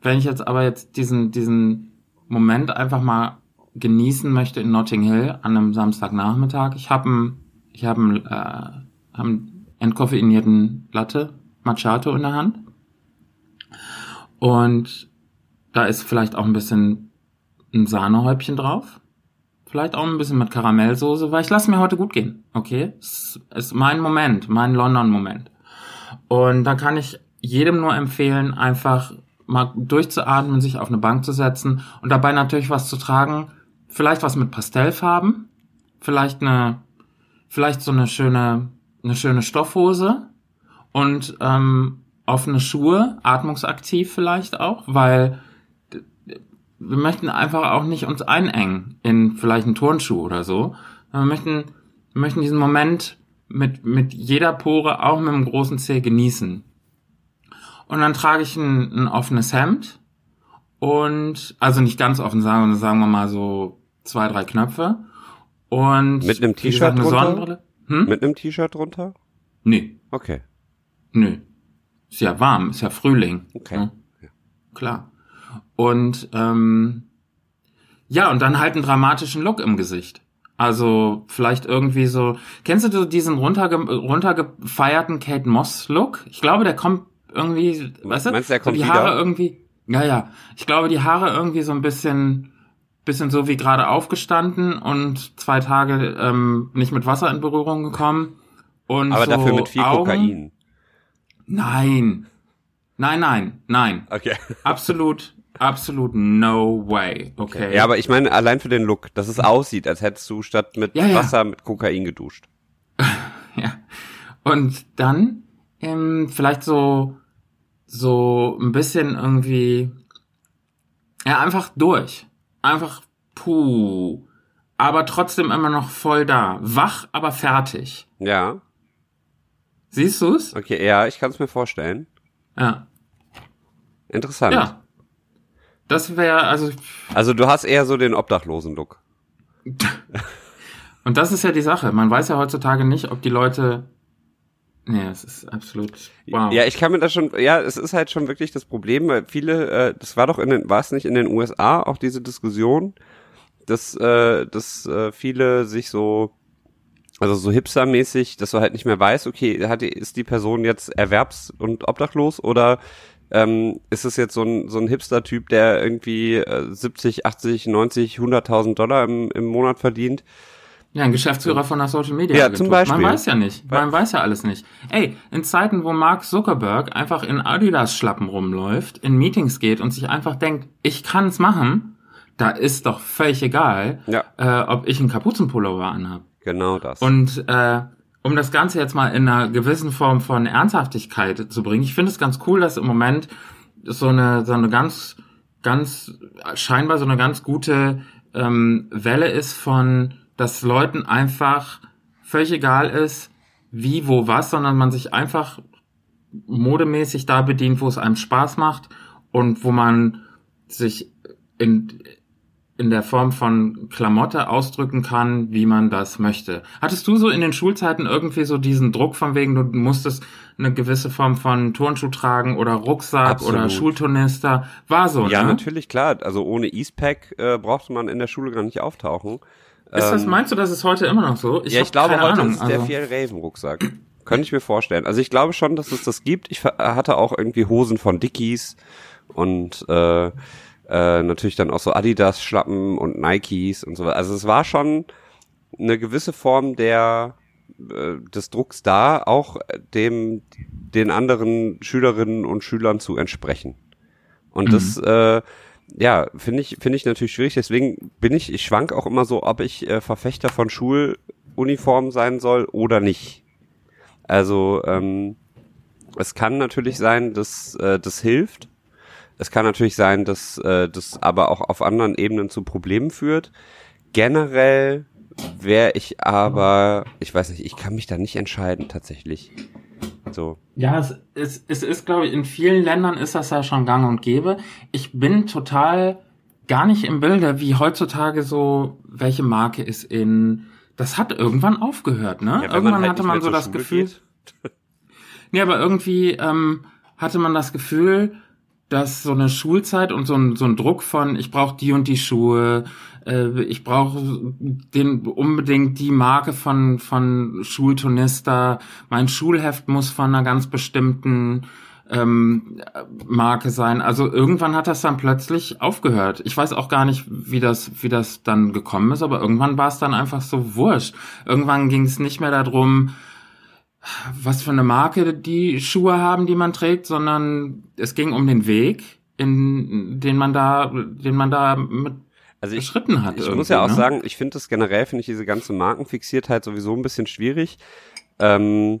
wenn ich jetzt aber jetzt diesen, diesen Moment einfach mal genießen möchte in Notting Hill an einem Samstagnachmittag, ich habe einen, ich habe einen, äh, einen entkoffeinierten Latte Macchiato in der Hand. Und da ist vielleicht auch ein bisschen ein Sahnehäubchen drauf. Vielleicht auch ein bisschen mit Karamellsoße, weil ich lasse mir heute gut gehen. Okay? Es ist mein Moment, mein London-Moment. Und da kann ich jedem nur empfehlen, einfach mal durchzuatmen, sich auf eine Bank zu setzen und dabei natürlich was zu tragen. Vielleicht was mit Pastellfarben. Vielleicht eine, vielleicht so eine schöne, eine schöne Stoffhose und ähm, offene Schuhe, atmungsaktiv vielleicht auch, weil wir möchten einfach auch nicht uns einengen in vielleicht einen Turnschuh oder so. Wir möchten, wir möchten diesen Moment mit, mit jeder Pore, auch mit einem großen Zeh genießen. Und dann trage ich ein, ein offenes Hemd und, also nicht ganz offen sagen, sagen wir mal so zwei, drei Knöpfe. Und Mit einem T-Shirt eine drunter? Sonnenbrille. Hm? Mit einem T-Shirt drunter? Nee, Okay. nö. Ist ja warm, ist ja Frühling. Okay. Ne? Klar. Und ähm, ja, und dann halt einen dramatischen Look im Gesicht. Also vielleicht irgendwie so. Kennst du diesen runterge runtergefeierten Kate Moss Look? Ich glaube, der kommt irgendwie, weißt du? Meinst du, der kommt die wieder? Haare irgendwie. Ja, ja. Ich glaube, die Haare irgendwie so ein bisschen, bisschen so wie gerade aufgestanden und zwei Tage ähm, nicht mit Wasser in Berührung gekommen. Und Aber so dafür mit viel Augen. Kokain. Nein. Nein, nein, nein. Okay. Absolut, absolut no way. Okay. Ja, aber ich meine, allein für den Look, dass es aussieht, als hättest du statt mit Ja, ja. Wasser mit Kokain geduscht. (laughs) Ja. Und dann ähm, vielleicht so so ein bisschen irgendwie ja einfach durch, einfach puh, aber trotzdem immer noch voll da, wach, aber fertig. Ja, Siehst du's? okay, ja, ich kann es mir vorstellen. Ja. Interessant. Ja. Das wäre also Also du hast eher so den Obdachlosen-Look. (laughs) und das ist ja die Sache. Man weiß ja heutzutage nicht, ob die Leute Nee, es ist absolut wow. Ja, ich kann mir das schon, ja, es ist halt schon wirklich das Problem, weil viele, äh, das war doch in den, war es nicht in den USA auch diese Diskussion, dass, äh, dass äh, viele sich so, also so hipstermäßig, dass du halt nicht mehr weißt, okay, hat die, ist die Person jetzt erwerbs- und obdachlos oder ähm, ist es jetzt so ein, so ein Hipster-Typ, der irgendwie äh, 70, 80, 90, 100.000 Dollar im, im Monat verdient? Ja, ein Geschäftsführer von einer Social Media. Ja, zum Beispiel. Man weiß ja nicht. Man weiß ja alles nicht. Ey, in Zeiten, wo Mark Zuckerberg einfach in Adidas-Schlappen rumläuft, in Meetings geht und sich einfach denkt, ich kann's machen, da ist doch völlig egal, Ja. äh, ob ich einen Kapuzenpullover anhab. Genau das. Und äh, um das Ganze jetzt mal in einer gewissen Form von Ernsthaftigkeit zu bringen, ich finde es ganz cool, dass im Moment so eine so eine ganz ganz scheinbar so eine ganz gute ähm, Welle ist von, dass Leuten einfach völlig egal ist, wie, wo, was, sondern man sich einfach modemäßig da bedient, wo es einem Spaß macht und wo man sich in, in der Form von Klamotte ausdrücken kann, wie man das möchte. Hattest du so in den Schulzeiten irgendwie so diesen Druck von wegen, du musstest eine gewisse Form von Turnschuh tragen oder Rucksack Absolut. oder Schulturnister? War so, ja, ne? natürlich, klar. Also ohne Eastpack äh, brauchte man in der Schule gar nicht auftauchen. Ist das, Ähm, meinst du, das ist heute immer noch so? ja, hab ich glaube, heute Ahnung, ist der also- Fiel Raven Rucksack. Könnte ich mir vorstellen. Also ich glaube schon, dass es das gibt. Ich ver- hatte auch irgendwie Hosen von Dickies und äh, äh, natürlich dann auch so Adidas Schlappen und Nikes und so weiter. Also es war schon eine gewisse Form der äh, des Drucks da, auch dem den anderen Schülerinnen und Schülern zu entsprechen. Und das äh, ja, finde ich, finde ich natürlich schwierig. Deswegen bin ich, ich schwank auch immer so, ob ich äh, Verfechter von Schuluniformen sein soll oder nicht. Also ähm, es kann natürlich sein, dass äh, das hilft. Es kann natürlich sein, dass äh, das aber auch auf anderen Ebenen zu Problemen führt. Generell wäre ich aber, ich weiß nicht, ich kann mich da nicht entscheiden tatsächlich. So. Ja, es, es, es ist, glaube ich, in vielen Ländern ist das ja schon gang und gäbe. Ich bin total gar nicht im Bilde, wie heutzutage so, welche Marke ist in. Das hat irgendwann aufgehört, ne? Ja, irgendwann halt hatte man so das Schule Gefühl. geht. (laughs) Nee, aber irgendwie ähm, hatte man das Gefühl, dass so eine Schulzeit und so ein, so ein Druck von, ich brauche die und die Schuhe, äh, ich brauche den unbedingt die Marke von von Schulturnister, mein Schulheft muss von einer ganz bestimmten ähm, Marke sein. Also irgendwann hat das dann plötzlich aufgehört. Ich weiß auch gar nicht, wie das, wie das dann gekommen ist, aber irgendwann war es dann einfach so wurscht. Irgendwann ging es nicht mehr darum, was für eine Marke die Schuhe haben, die man trägt, sondern es ging um den Weg, in den man da, den man da mit Also ich, beschritten hat. ich muss ja auch ne? sagen, ich finde das generell, finde ich diese ganze Markenfixiertheit sowieso ein bisschen schwierig. Ähm,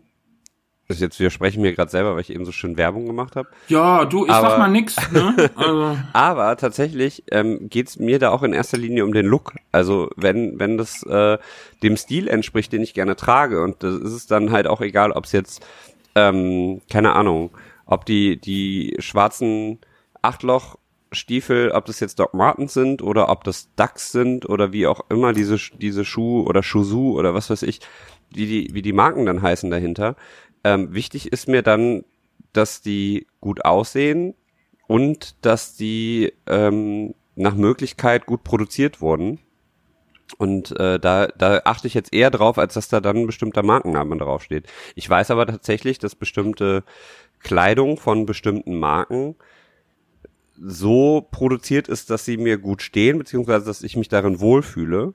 das jetzt widerspreche ich mir gerade selber, weil ich eben so schön Werbung gemacht habe. Ja, du, ich Aber- sag mal nix, ne? (laughs) Also, Aber tatsächlich ähm, geht's mir da auch in erster Linie um den Look. Also wenn wenn das äh, dem Stil entspricht, den ich gerne trage, und das ist es dann halt auch egal, ob es jetzt ähm, keine Ahnung, ob die die schwarzen Achtloch Stiefel, ob das jetzt Doc Martens sind oder ob das Ducks sind oder wie auch immer diese diese Schuh oder Shuzu oder was weiß ich, wie die wie die Marken dann heißen dahinter. Ähm, wichtig ist mir dann, dass die gut aussehen, und dass die ähm, nach Möglichkeit gut produziert wurden. Und äh, da, da achte ich jetzt eher drauf, als dass da dann ein bestimmter Markenname draufsteht. Ich weiß aber tatsächlich, dass bestimmte Kleidung von bestimmten Marken so produziert ist, dass sie mir gut stehen, beziehungsweise dass ich mich darin wohlfühle.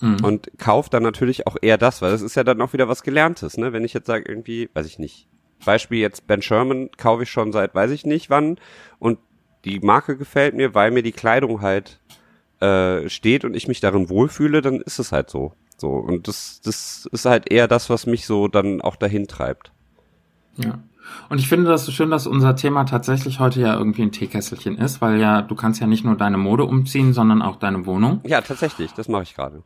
Mhm. Und kaufe dann natürlich auch eher das, weil das ist ja dann auch wieder was Gelerntes, ne? Wenn ich jetzt sage, irgendwie, weiß ich nicht. Beispiel jetzt Ben Sherman kaufe ich schon seit weiß ich nicht wann und die Marke gefällt mir, weil mir die Kleidung halt äh, steht und ich mich darin wohlfühle, dann ist es halt so. So. Und das, das ist halt eher das, was mich so dann auch dahin treibt. Ja. Und ich finde das so schön, dass unser Thema tatsächlich heute ja irgendwie ein Teekesselchen ist, weil ja, du kannst ja nicht nur deine Mode umziehen, sondern auch deine Wohnung. Ja, tatsächlich, das mache ich gerade.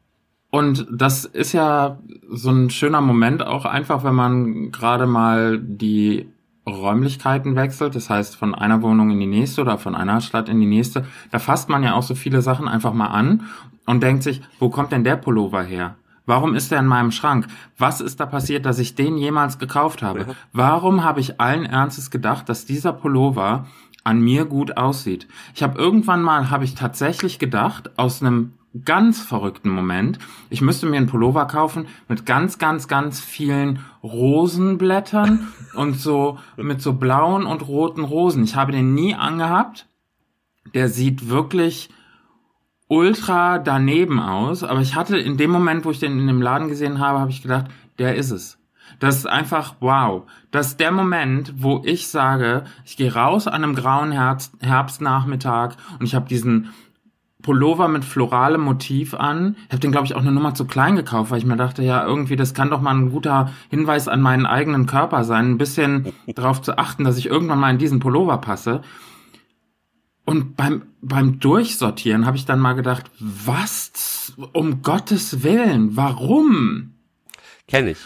Und das ist ja so ein schöner Moment auch einfach, wenn man gerade mal die Räumlichkeiten wechselt, das heißt von einer Wohnung in die nächste oder von einer Stadt in die nächste, da fasst man ja auch so viele Sachen einfach mal an und denkt sich, wo kommt denn der Pullover her? Warum ist er in meinem Schrank? Was ist da passiert, dass ich den jemals gekauft habe? Warum habe ich allen Ernstes gedacht, dass dieser Pullover an mir gut aussieht? Ich habe irgendwann mal, habe ich tatsächlich gedacht, aus einem ganz verrückten Moment, ich müsste mir einen Pullover kaufen mit ganz, ganz, ganz vielen Rosenblättern (laughs) und so mit so blauen und roten Rosen. Ich habe den nie angehabt. Der sieht wirklich ultra daneben aus, aber ich hatte in dem Moment, wo ich den in dem Laden gesehen habe, habe ich gedacht, der ist es. Das ist einfach wow. Das ist der Moment, wo ich sage, ich gehe raus an einem grauen Herbst, Herbstnachmittag und ich habe diesen Pullover mit floralem Motiv an. Ich habe den, glaube ich, auch eine Nummer zu klein gekauft, weil ich mir dachte, ja, irgendwie, das kann doch mal ein guter Hinweis an meinen eigenen Körper sein, ein bisschen (laughs) darauf zu achten, dass ich irgendwann mal in diesen Pullover passe. Und beim, beim Durchsortieren habe ich dann mal gedacht, was um Gottes Willen, warum? Kenne ich.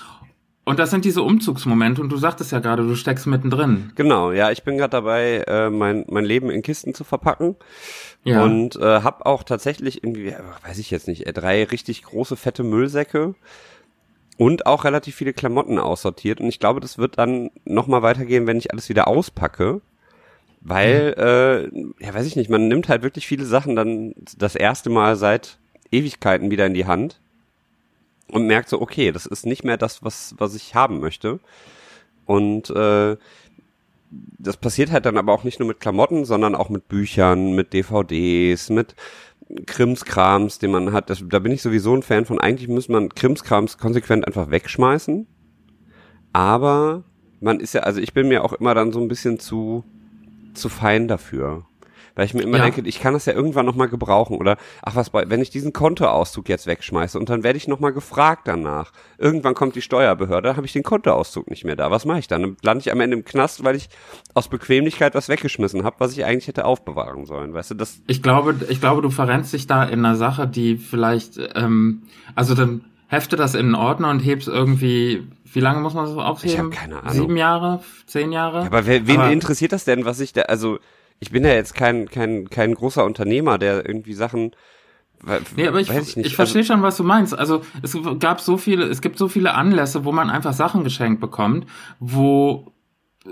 Und das sind diese Umzugsmomente und du sagtest ja gerade, du steckst mittendrin. Genau, ja, ich bin gerade dabei, äh, mein, mein Leben in Kisten zu verpacken. Ja. Und äh, habe auch tatsächlich irgendwie, weiß ich jetzt nicht, äh, drei richtig große, fette Müllsäcke und auch relativ viele Klamotten aussortiert. Und ich glaube, das wird dann nochmal weitergehen, wenn ich alles wieder auspacke. Weil, mhm. äh, ja, weiß ich nicht, man nimmt halt wirklich viele Sachen dann das erste Mal seit Ewigkeiten wieder in die Hand und merkt so, okay, das ist nicht mehr das, was, was ich haben möchte. Und äh, das passiert halt dann aber auch nicht nur mit Klamotten, sondern auch mit Büchern, mit DVDs, mit Krimskrams, den man hat. Das, da bin ich sowieso ein Fan von. Eigentlich muss man Krimskrams konsequent einfach wegschmeißen. Aber man ist ja, also ich bin mir auch immer dann so ein bisschen zu zu fein dafür. Weil ich mir immer ja. denke, ich kann das ja irgendwann nochmal gebrauchen. Oder, ach was, wenn ich diesen Kontoauszug jetzt wegschmeiße und dann werde ich nochmal gefragt danach. Irgendwann kommt die Steuerbehörde, habe ich den Kontoauszug nicht mehr da. Was mache ich dann? Dann lande ich am Ende im Knast, weil ich aus Bequemlichkeit was weggeschmissen habe, was ich eigentlich hätte aufbewahren sollen. Weißt du, das. Ich glaube, ich glaube, du verrennst dich da in einer Sache, die vielleicht, ähm, also dann hefte das in den Ordner und hebst irgendwie, wie lange muss man das aufheben? Ich habe keine Ahnung. Sieben Jahre, zehn Jahre? Ja, aber wer, wen aber interessiert das denn, was ich da, also ich bin ja jetzt kein, kein, kein großer Unternehmer, der irgendwie Sachen Nee, aber ich, ich, ich verstehe schon, was du meinst. Also es gab so viele, es gibt so viele Anlässe, wo man einfach Sachen geschenkt bekommt, wo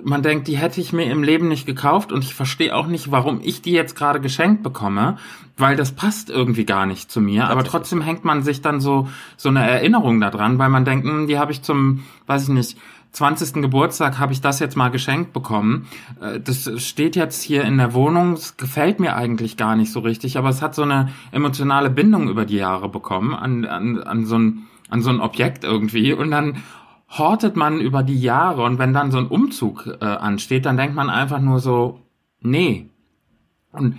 man denkt, die hätte ich mir im Leben nicht gekauft und ich verstehe auch nicht, warum ich die jetzt gerade geschenkt bekomme, weil das passt irgendwie gar nicht zu mir. Aber trotzdem hängt man sich dann so so eine Erinnerung daran, weil man denkt, mh, hm, die habe ich zum, weiß ich nicht, 20. Geburtstag habe ich das jetzt mal geschenkt bekommen. Äh, das steht jetzt hier in der Wohnung. Es gefällt mir eigentlich gar nicht so richtig, aber es hat so eine emotionale Bindung über die Jahre bekommen an, an, an so ein an so ein Objekt irgendwie und dann hortet man über die Jahre und wenn dann so ein Umzug äh, ansteht, dann denkt man einfach nur so, nee. Und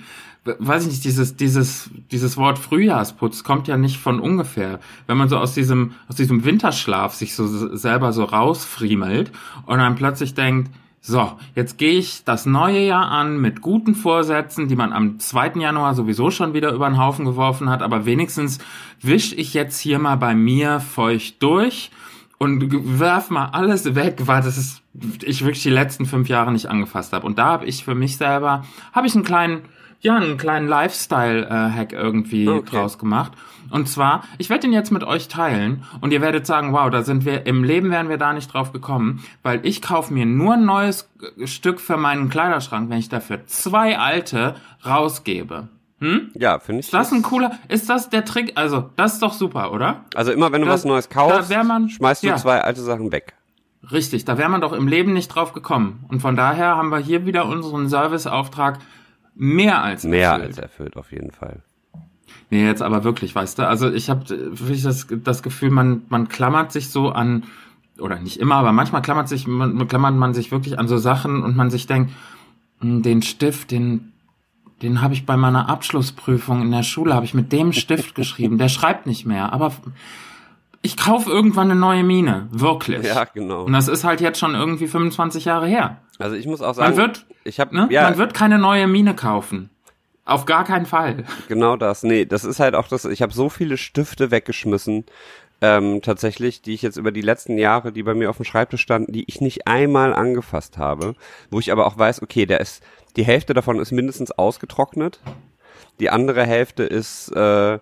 weiß ich nicht, dieses, dieses, dieses Wort Frühjahrsputz kommt ja nicht von ungefähr. Wenn man so aus diesem, aus diesem Winterschlaf sich so selber so rausfriemelt und dann plötzlich denkt, so, jetzt gehe ich das neue Jahr an mit guten Vorsätzen, die man am 2. Januar sowieso schon wieder über den Haufen geworfen hat, aber wenigstens wisch ich jetzt hier mal bei mir feucht durch und werf mal alles weg, weil das ist ich wirklich die letzten fünf Jahre nicht angefasst habe. Und da habe ich für mich selber, habe ich einen kleinen, ja, einen kleinen Lifestyle-Hack irgendwie okay. draus gemacht. Und zwar, ich werde den jetzt mit euch teilen und ihr werdet sagen, wow, da sind wir, im Leben wären wir da nicht drauf gekommen, weil ich kaufe mir nur ein neues Stück für meinen Kleiderschrank, wenn ich dafür zwei alte rausgebe. Hm? Ja, finde ich. Ist das ein cooler, ist das der Trick? Also, das ist doch super, oder? Also immer wenn du das, was Neues kaufst, man, schmeißt du ja. zwei alte Sachen weg. Richtig, da wäre man doch im Leben nicht drauf gekommen. Und von daher haben wir hier wieder unseren Serviceauftrag mehr als erfüllt. Mehr als erfüllt, auf jeden Fall. Nee, jetzt aber wirklich, weißt du, also ich habe wirklich das, das Gefühl, man, man klammert sich so an, oder nicht immer, aber manchmal klammert sich, man, klammert man sich wirklich an so Sachen und man sich denkt, hm, den Stift, den den habe ich bei meiner Abschlussprüfung in der Schule, habe ich mit dem Stift (laughs) geschrieben. Der schreibt nicht mehr, aber ich kaufe irgendwann eine neue Mine, wirklich. Ja, genau. Und das ist halt jetzt schon irgendwie 25 Jahre her. Also ich muss auch sagen, Man wird, ich habe ne? ja Man wird keine neue Mine kaufen. Auf gar keinen Fall. genau das. Nee, das ist halt auch das. Ich habe so viele Stifte weggeschmissen. Ähm, tatsächlich, die ich jetzt über die letzten Jahre, die bei mir auf dem Schreibtisch standen, die ich nicht einmal angefasst habe, wo ich aber auch weiß, okay, der ist, die Hälfte davon ist mindestens ausgetrocknet, die andere Hälfte ist, äh,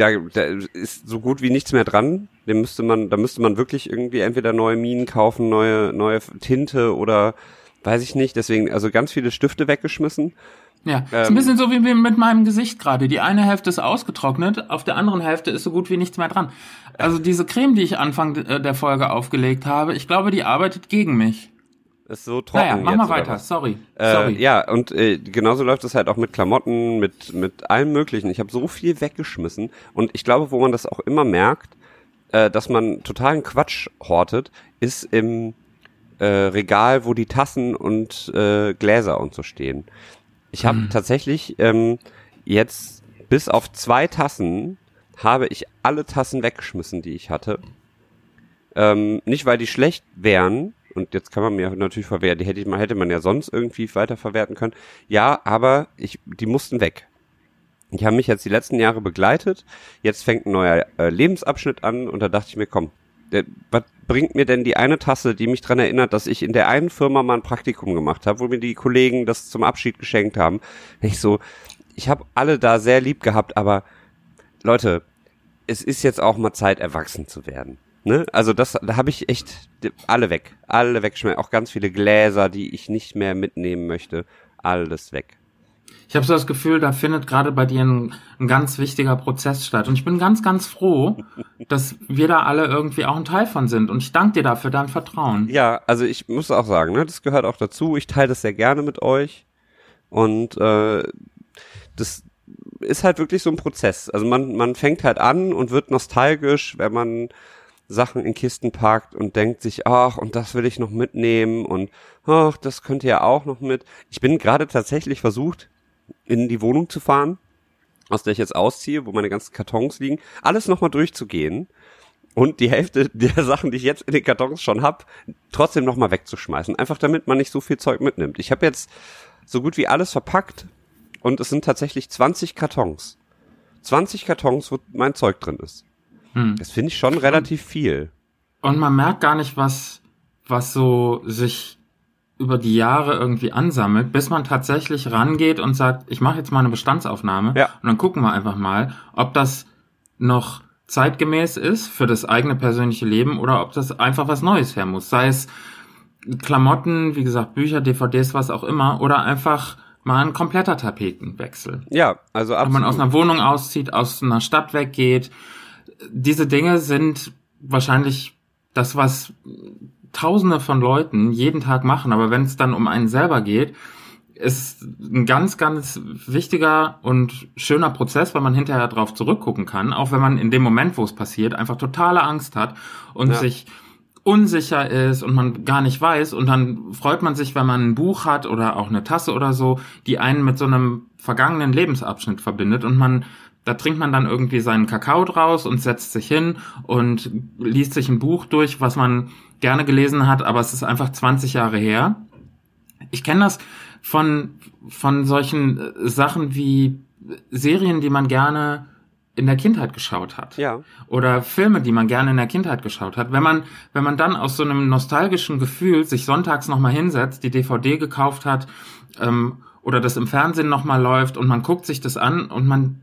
da, da ist so gut wie nichts mehr dran. Den müsste man, da müsste man wirklich irgendwie entweder neue Minen kaufen, neue, neue Tinte oder weiß ich nicht. Deswegen, also ganz viele Stifte weggeschmissen. Ja, ist ein Ähm. bisschen so wie mit meinem Gesicht gerade. Die eine Hälfte ist ausgetrocknet, auf der anderen Hälfte ist so gut wie nichts mehr dran. Also diese Creme, die ich Anfang äh, der Folge aufgelegt habe, ich glaube, die arbeitet gegen mich. Ist so trocken. Naja, mach jetzt, mal weiter. Sorry. Äh, Sorry. ja, und äh, genauso läuft es halt auch mit Klamotten, mit, mit allem Möglichen. Ich habe so viel weggeschmissen. Und ich glaube, wo man das auch immer merkt, äh, dass man totalen Quatsch hortet, ist im äh, Regal, wo die Tassen und äh, Gläser und so stehen. Ich habe tatsächlich ähm, jetzt bis auf zwei Tassen habe ich alle Tassen weggeschmissen, die ich hatte. Ähm, nicht, weil die schlecht wären, und jetzt kann man mir natürlich verwehren, die hätte, ich, hätte man ja sonst irgendwie weiter verwerten können. Ja, aber ich, die mussten weg. Die haben mich jetzt die letzten Jahre begleitet. Jetzt fängt ein neuer äh, Lebensabschnitt an und da dachte ich mir, komm, der, was bringt mir denn die eine Tasse, die mich dran erinnert, dass ich in der einen Firma mal ein Praktikum gemacht habe, wo mir die Kollegen das zum Abschied geschenkt haben. Ich so, ich habe alle da sehr lieb gehabt, aber Leute, es ist jetzt auch mal Zeit, erwachsen zu werden. Ne? Also das, da habe ich echt alle weg, alle wegschmecken, auch ganz viele Gläser, die ich nicht mehr mitnehmen möchte, alles weg. Ich habe so das Gefühl, da findet gerade bei dir ein, ein ganz wichtiger Prozess statt. Und ich bin ganz, ganz froh, dass wir da alle irgendwie auch ein Teil von sind. Und ich danke dir dafür dein Vertrauen. Ja, also ich muss auch sagen, ne, das gehört auch dazu. Ich teile das sehr gerne mit euch und äh, das ist halt wirklich so ein Prozess. Also man man fängt halt an und wird nostalgisch, wenn man Sachen in Kisten packt und denkt sich, ach, und das will ich noch mitnehmen und ach, das könnte ja auch noch mit. Ich bin gerade tatsächlich versucht, in die Wohnung zu fahren, aus der ich jetzt ausziehe, wo meine ganzen Kartons liegen, alles nochmal durchzugehen und die Hälfte (laughs) der Sachen, die ich jetzt in den Kartons schon hab, trotzdem nochmal wegzuschmeißen. Einfach damit man nicht so viel Zeug mitnimmt. Ich habe jetzt so gut wie alles verpackt und es sind tatsächlich 20 Kartons. 20 Kartons, wo mein Zeug drin ist. Hm. Das finde ich schon relativ viel. Und man merkt gar nicht, was, was so sich über die Jahre irgendwie ansammelt, bis man tatsächlich rangeht und sagt, ich mache jetzt mal eine Bestandsaufnahme Ja. und dann gucken wir einfach mal, ob das noch zeitgemäß ist für das eigene persönliche Leben oder ob das einfach was Neues her muss. Sei es Klamotten, wie gesagt, Bücher, DVDs, was auch immer, oder einfach mal ein kompletter Tapetenwechsel. Ja, also Wenn absolut. man aus einer Wohnung auszieht, aus einer Stadt weggeht. Diese Dinge sind wahrscheinlich das, was Tausende von Leuten jeden Tag machen. Aber wenn es dann um einen selber geht, ist ein ganz, ganz wichtiger und schöner Prozess, weil man hinterher drauf zurückgucken kann, auch wenn man in dem Moment, wo es passiert, einfach totale Angst hat und Ja. sich unsicher ist und man gar nicht weiß und dann freut man sich, wenn man ein Buch hat oder auch eine Tasse oder so, die einen mit so einem vergangenen Lebensabschnitt verbindet und man da trinkt man dann irgendwie seinen Kakao draus und setzt sich hin und liest sich ein Buch durch, was man gerne gelesen hat, aber es ist einfach 20 Jahre her. Ich kenne das von, von solchen äh, Sachen wie Serien, die man gerne in der Kindheit geschaut hat ja, oder Filme, die man gerne in der Kindheit geschaut hat. Wenn man, wenn man dann aus so einem nostalgischen Gefühl sich sonntags nochmal hinsetzt, die DVD gekauft hat ähm, oder das im Fernsehen nochmal läuft und man guckt sich das an und man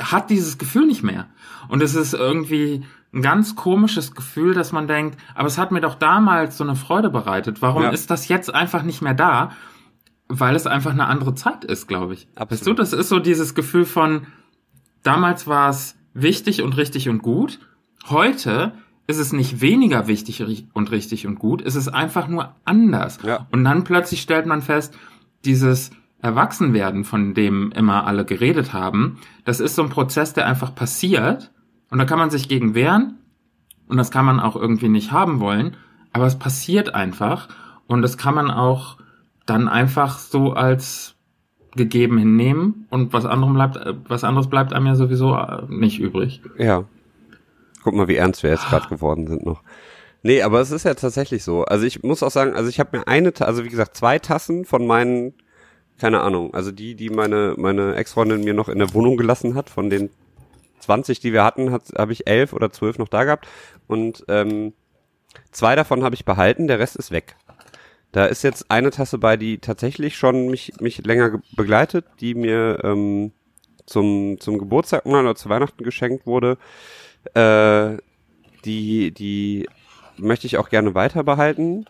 hat dieses Gefühl nicht mehr. Und es ist irgendwie ein ganz komisches Gefühl, dass man denkt, aber es hat mir doch damals so eine Freude bereitet. Warum Ja. ist das jetzt einfach nicht mehr da? Weil es einfach eine andere Zeit ist, glaube ich. Absolut. Weißt du, das ist so dieses Gefühl von, damals war es wichtig und richtig und gut. Heute ist es nicht weniger wichtig und richtig und gut. Es ist einfach nur anders. Ja. Und dann plötzlich stellt man fest, dieses Erwachsenwerden, von dem immer alle geredet haben, das ist so ein Prozess, der einfach passiert. Und da kann man sich gegen wehren. Und das kann man auch irgendwie nicht haben wollen. Aber es passiert einfach. Und das kann man auch dann einfach so als gegeben hinnehmen und was anderem bleibt, äh, was anderes bleibt einem ja sowieso äh, nicht übrig. Ja. Guck mal, wie ernst wir jetzt gerade geworden sind noch. Nee, aber es ist ja tatsächlich so. Also ich muss auch sagen, also ich habe mir eine, also wie gesagt, zwei Tassen von meinen, keine Ahnung, also die, die meine, meine Ex-Freundin mir noch in der Wohnung gelassen hat, von den 20, die wir hatten, habe ich elf oder zwölf noch da gehabt. Und ähm, zwei davon habe ich behalten, der Rest ist weg. Da ist jetzt eine Tasse bei, die tatsächlich schon mich, mich länger begleitet, die mir ähm, zum, zum Geburtstag oder zu Weihnachten geschenkt wurde. Äh, die, die möchte ich auch gerne weiter behalten.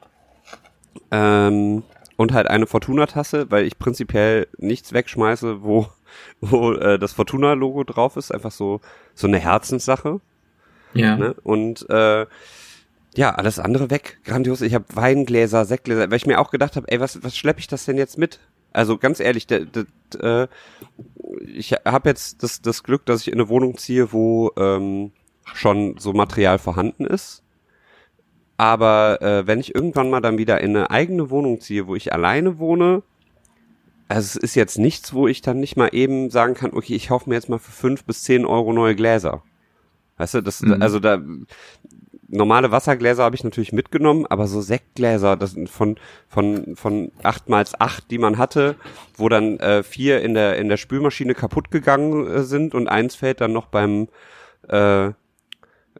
Ähm, und halt eine Fortuna-Tasse, weil ich prinzipiell nichts wegschmeiße, wo, (laughs) wo äh, das Fortuna-Logo drauf ist. Einfach so, so eine Herzenssache. Ja. Ne? Und äh, ja, alles andere weg. Grandios. Ich habe Weingläser, Sektgläser, weil ich mir auch gedacht habe, ey, was, was schleppe ich das denn jetzt mit? Also ganz ehrlich, der, der, der, äh, ich habe jetzt das, das Glück, dass ich in eine Wohnung ziehe, wo ähm, schon so Material vorhanden ist. Aber äh, wenn ich irgendwann mal dann wieder in eine eigene Wohnung ziehe, wo ich alleine wohne, also es ist jetzt nichts, wo ich dann nicht mal eben sagen kann, okay, ich hoffe mir jetzt mal für fünf bis zehn Euro neue Gläser. Weißt du, das, mhm. also da, normale Wassergläser habe ich natürlich mitgenommen, aber so Sektgläser, das sind von von von acht mal acht, die man hatte, wo dann äh, vier in der in der Spülmaschine kaputt gegangen äh, sind und eins fällt dann noch beim äh,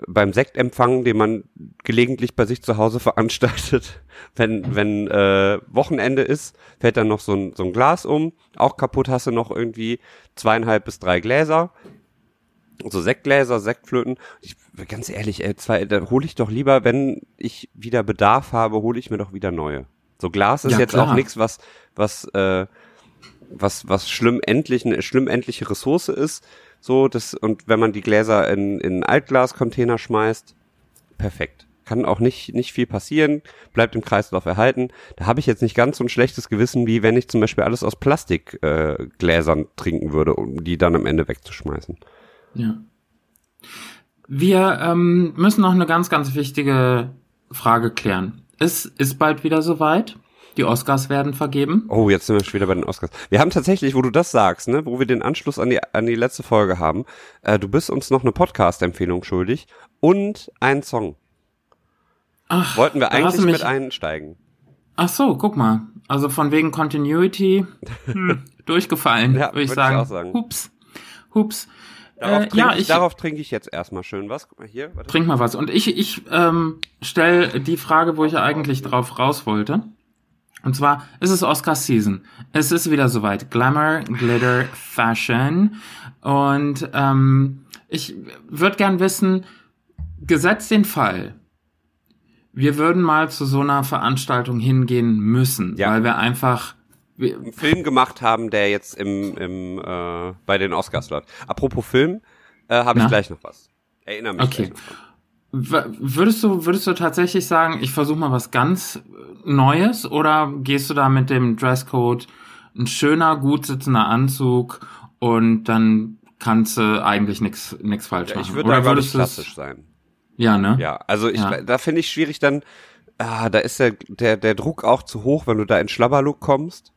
beim Sektempfang, den man gelegentlich bei sich zu Hause (laughs) veranstaltet, wenn wenn äh, Wochenende ist, fällt dann noch so ein so ein Glas um, auch kaputt hast du noch irgendwie zweieinhalb bis drei Gläser so Sektgläser, Sektflöten. Ich, ganz ehrlich, ey, zwei, da hole ich doch lieber, wenn ich wieder Bedarf habe, hole ich mir doch wieder neue. So Glas ist ja, jetzt klar. auch nichts, was, was, äh, was, was schlimm endlich, eine schlimm endliche Ressource ist. So, das, und wenn man die Gläser in, in Altglascontainer schmeißt, perfekt. Kann auch nicht, nicht viel passieren, bleibt im Kreislauf erhalten. Da habe ich jetzt nicht ganz so ein schlechtes Gewissen, wie wenn ich zum Beispiel alles aus Plastikgläsern äh, Gläsern trinken würde, um die dann am Ende wegzuschmeißen. Ja. Wir ähm, müssen noch eine ganz, ganz wichtige Frage klären. Es ist bald wieder soweit. Die Oscars werden vergeben. Oh, jetzt sind wir schon wieder bei den Oscars. Wir haben tatsächlich, wo du das sagst, ne, wo wir den Anschluss an die, an die letzte Folge haben, äh, du bist uns noch eine Podcast-Empfehlung schuldig und einen Song. Ach, Wollten wir eigentlich mit einsteigen. Ach so, guck mal. Also von wegen Continuity (laughs) hm, durchgefallen, ja, würde ich sagen. Ich auch sagen. Hups. Hups. Darauf, äh, trinke, ja, ich, darauf trinke ich jetzt erstmal schön was. Guck mal hier. Warte. Trink mal was. Und ich, ich ähm, stelle die Frage, wo ich ja eigentlich drauf raus wollte. Und zwar ist es Oscar Season. Es ist wieder soweit. Glamour, Glitter, Fashion. Und ähm, ich würde gern wissen, gesetzt den Fall, wir würden mal zu so einer Veranstaltung hingehen müssen, ja. weil wir einfach einen Film gemacht haben, der jetzt im, im äh, bei den Oscars läuft. Apropos Film, äh, habe ich gleich noch was. Erinnere mich. Okay. Würdest du, würdest du tatsächlich sagen, ich versuche mal was ganz Neues oder gehst du da mit dem Dresscode ein schöner, gut sitzender Anzug und dann kannst du eigentlich nichts nix falsch machen? Ja, ich würde da würdest klassisch sein. Ja, ne? Ja, also ich, ja. da finde ich schwierig dann, ah, da ist der, der, der Druck auch zu hoch, wenn du da in Schlabberlook kommst.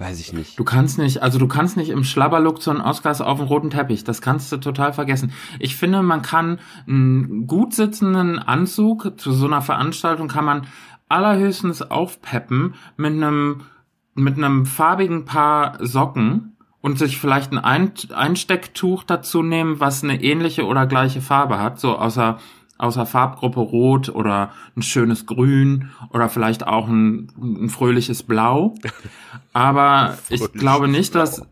Weiß ich nicht. Du kannst nicht, also du kannst nicht im Schlabberlook zu einem Oscars auf dem roten Teppich. Das kannst du total vergessen. Ich finde, man kann einen gut sitzenden Anzug zu so einer Veranstaltung kann man allerhöchstens aufpeppen mit einem, mit einem farbigen Paar Socken und sich vielleicht ein Einstecktuch dazu nehmen, was eine ähnliche oder gleiche Farbe hat, so außer außer Farbgruppe Rot oder ein schönes Grün oder vielleicht auch ein, ein fröhliches Blau. (laughs) Aber ich glaube nicht, Blau. dass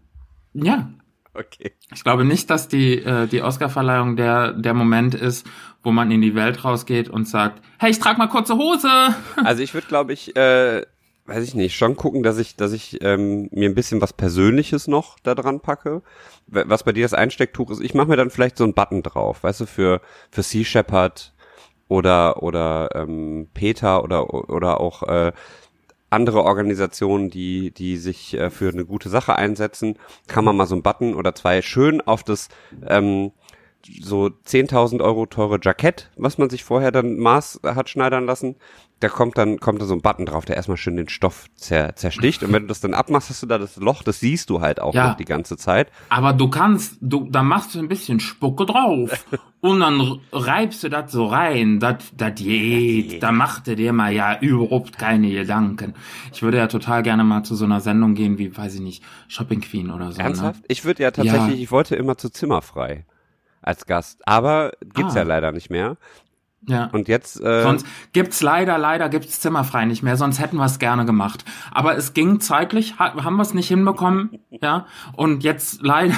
ja. Okay. Ich glaube nicht, dass die äh, die Oscarverleihung der der Moment ist, wo man in die Welt rausgeht und sagt, hey, ich trag mal kurze Hose. Also ich würde, glaube ich, äh, weiß ich nicht, schon gucken, dass ich, dass ich ähm, mir ein bisschen was Persönliches noch da dran packe. Was bei dir das Einstecktuch ist, ich mache mir dann vielleicht so einen Button drauf, weißt du, für, für Sea Shepherd oder, oder ähm, Peter oder, oder auch äh, andere Organisationen, die, die sich äh, für eine gute Sache einsetzen, kann man mal so einen Button oder zwei schön auf das ähm, so 10.000 Euro teure Jackett, was man sich vorher dann Maß hat schneidern lassen. Da kommt dann, kommt da so ein Button drauf, der erstmal schön den Stoff zer, zersticht. Und wenn du das dann abmachst, hast du da das Loch, das siehst du halt auch Ja. noch die ganze Zeit. Aber du kannst, du, da machst du ein bisschen Spucke drauf (laughs) und dann reibst du das so rein, das, das geht, da macht er dir mal ja überhaupt keine Gedanken. Ich würde ja total gerne mal zu so einer Sendung gehen, wie, weiß ich nicht, Shopping Queen oder so. Ernsthaft? Ne? Ich würde ja tatsächlich, Ja. ich wollte immer zu Zimmerfrei als Gast. Aber gibt's Ah. ja leider nicht mehr. Ja. Und jetzt, äh, Sonst gibt's leider, leider gibt's zimmerfrei nicht mehr, sonst hätten wir es gerne gemacht. Aber es ging zeitlich, ha haben wir es nicht hinbekommen, ja. Und jetzt leider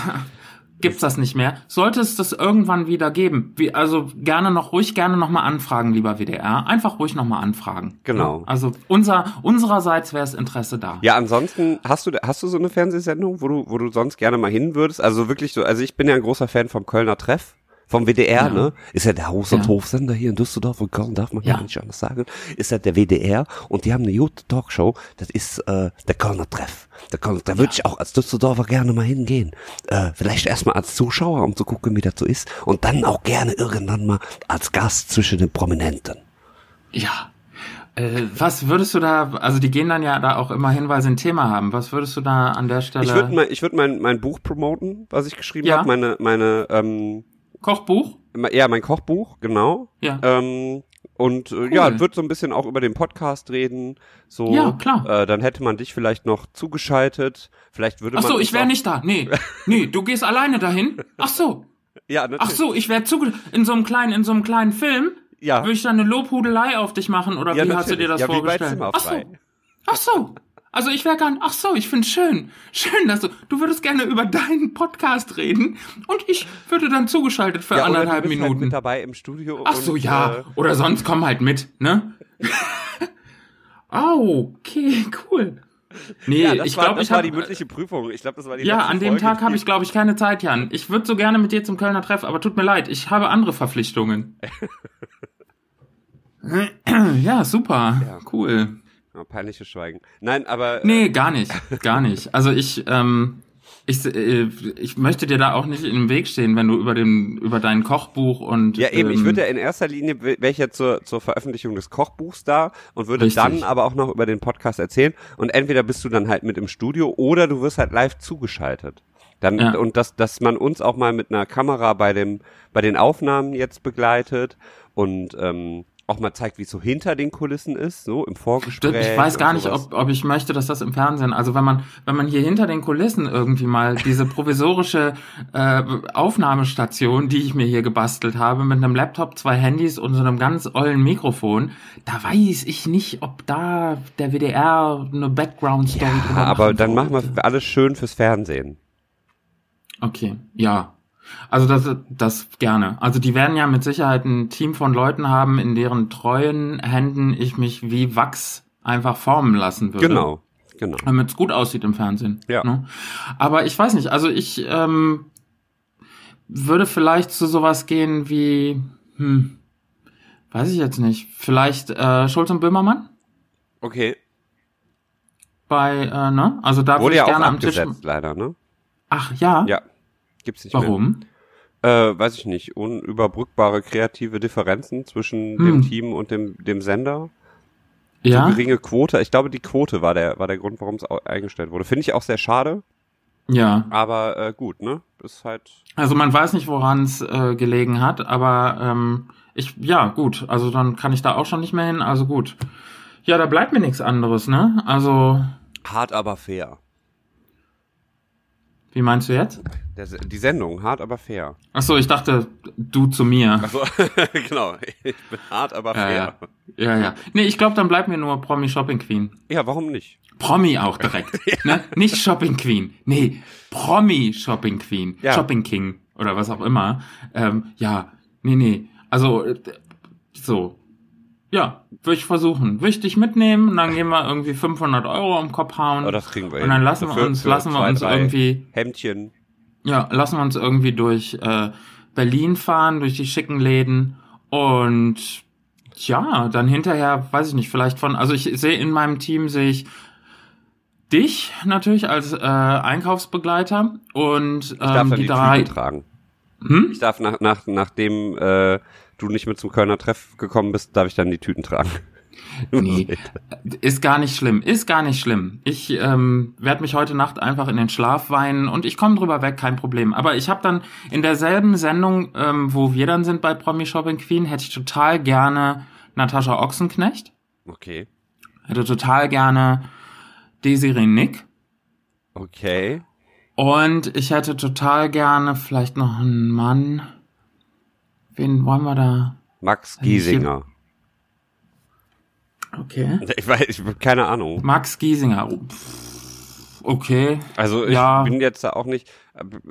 gibt's das nicht mehr. Sollte es das irgendwann wieder geben, wie, also gerne noch, ruhig gerne nochmal anfragen, lieber WDR. Einfach ruhig nochmal anfragen. Genau. Also unser, unsererseits wäre es Interesse da. Ja, ansonsten hast du hast du so eine Fernsehsendung, wo du wo du sonst gerne mal hin würdest? Also wirklich so, also ich bin ja ein großer Fan vom Kölner Treff. Vom WDR, Ja. ne? Ist ja der Haus- und Ja. Hofsender hier in Düsseldorf und Köln, darf man Ja. ja nicht anders sagen. Ist ja der WDR und die haben eine gute Talkshow, das ist äh, der Kölner Treff. Der Kölner, da würde ich auch als Düsseldorfer gerne mal hingehen. Äh, vielleicht erstmal als Zuschauer, um zu gucken, wie das so ist. Und dann auch gerne irgendwann mal als Gast zwischen den Prominenten. Ja. Äh, was würdest du da, also die gehen dann ja da auch immer hin, weil sie ein Thema haben. Was würdest du da an der Stelle? Ich würde mein, ich würde mein, mein Buch promoten, was ich geschrieben Ja. habe, meine, meine, ähm, Kochbuch? Ja, mein Kochbuch, genau. Ja. Ähm, und äh, ja, wird so ein bisschen auch über den Podcast reden. So, Ja, klar. Äh, dann hätte man dich vielleicht noch zugeschaltet. Vielleicht würde Ach man. so, uns ich wäre nicht da. Nee, nee, du gehst alleine dahin. Ach so, (laughs) Ja, natürlich. ach so, ich wäre zuge in so einem kleinen, in so einem kleinen Film. Ja. Würde ich dann eine Lobhudelei auf dich machen oder Ja, wie hast du dir das natürlich. Ja, wie bei vorgestellt? ach so, Zimmerfrei. ach so. Also ich wäre nicht, ach so, ich find's schön. Schön, dass du, du würdest gerne über deinen Podcast reden und ich würde dann zugeschaltet für Ja, anderthalb du bist Halt Minuten. mit dabei im Studio. Ach so, und, ja. Äh, Oder sonst komm halt mit, ne? oh, okay, cool. Nee, ja, das ich glaube, ich war habe die mündliche Prüfung. Ich glaube, das war die Ja, an dem Folge, Tag habe ich, glaube ich, keine Zeit, Jan. Ich würde so gerne mit dir zum Kölner Treff, aber tut mir leid, ich habe andere Verpflichtungen. (laughs) ja, super. Cool. Ja, peinliches Schweigen. Nein, aber. äh, Nee, gar nicht. Gar nicht. Also ich, ähm, ich, äh, ich möchte dir da auch nicht in den Weg stehen, wenn du über den, über dein Kochbuch und. Ja, eben, ich ähm, würde ja in erster Linie, wäre ich ja zur, zur Veröffentlichung des Kochbuchs da und würde Richtig. dann aber auch noch über den Podcast erzählen. Und entweder bist du dann halt mit im Studio oder du wirst halt live zugeschaltet. Dann, Ja. und dass, dass man uns auch mal mit einer Kamera bei dem, bei den Aufnahmen jetzt begleitet und, ähm, auch mal zeigt, wie es so hinter den Kulissen ist, so im Vorgespräch. Ich weiß gar nicht, ob, ob ich möchte, dass das im Fernsehen, also wenn man, wenn man hier hinter den Kulissen irgendwie mal diese provisorische (laughs) äh, Aufnahmestation, die ich mir hier gebastelt habe, mit einem Laptop, zwei Handys und so einem ganz ollen Mikrofon, da weiß ich nicht, ob da der WDR eine Background-Story Ja, drüber aber dann machen wir alles schön fürs Fernsehen. Okay, ja. Also das, das gerne. Also die werden ja mit Sicherheit ein Team von Leuten haben, in deren treuen Händen ich mich wie Wachs einfach formen lassen würde. Genau, genau. Damit es gut aussieht im Fernsehen. Ja. Ne? Aber ich weiß nicht, also ich ähm, würde vielleicht zu sowas gehen wie, hm, weiß ich jetzt nicht, vielleicht äh, Schulz und Böhmermann Okay. bei, äh, ne? Also da würde ich ja auch gerne am Tisch. leider, ne? Ach ja? Ja. Gibt's nicht mehr. Warum? Äh, weiß ich nicht. Unüberbrückbare kreative Differenzen zwischen Hm. dem Team und dem, dem Sender. Ja. Zu geringe Quote. Ich glaube, die Quote war der, war der Grund, warum es eingestellt wurde. Finde ich auch sehr schade, Ja. aber äh, gut, ne? Ist halt. Also man weiß nicht, woran es äh, gelegen hat, aber ähm, ich, ja, gut, also dann kann ich da auch schon nicht mehr hin, also gut. Ja, da bleibt mir nichts anderes, ne? Also, Hart, aber fair. Wie meinst du jetzt? Der, die Sendung, hart, aber fair. Ach so, ich dachte, du zu mir. Also, (laughs) genau. Ich bin hart, aber Ja, fair. ja, ja. ja. Nee, ich glaube, dann bleibt mir nur Promi Shopping Queen. Ja, warum nicht? Promi auch direkt. (laughs) ne? Nicht Shopping Queen. Nee, Promi Shopping Queen. Ja. Shopping King oder was auch immer. Ähm, ja, nee, nee. Also, äh, so. Ja, würde ich versuchen. Würde ich dich mitnehmen und dann gehen wir irgendwie 500 Euro am Kopf hauen. Oh, das kriegen wir und dann hin. lassen wir Für- uns, für lassen wir uns irgendwie, Hemdchen. ja, lassen wir uns irgendwie durch äh, Berlin fahren, durch die schicken Läden und ja, dann hinterher, weiß ich nicht, vielleicht von, also ich sehe in meinem Team sehe ich dich natürlich als äh, Einkaufsbegleiter und Ich darf ähm, dann die die drei. Tüten tragen. Hm? Ich darf nach, nach, nachdem äh, du nicht mit zum Kölner Treff gekommen bist, darf ich dann die Tüten tragen. (laughs) Nee, ist gar nicht schlimm, ist gar nicht schlimm. Ich ähm, werde mich heute Nacht einfach in den Schlaf weinen und ich komme drüber weg, kein Problem. Aber ich habe dann in derselben Sendung, ähm, wo wir dann sind bei Promi Shopping Queen, hätte ich total gerne Natascha Ochsenknecht. Okay. Hätte total gerne Desiree Nick. Okay. Und ich hätte total gerne vielleicht noch einen Mann. Wen wollen wir da? Max Giesinger. Okay. (laughs) Ich weiß, ich habe keine Ahnung. Max Giesinger. Okay. Also ich ja. bin jetzt da auch nicht,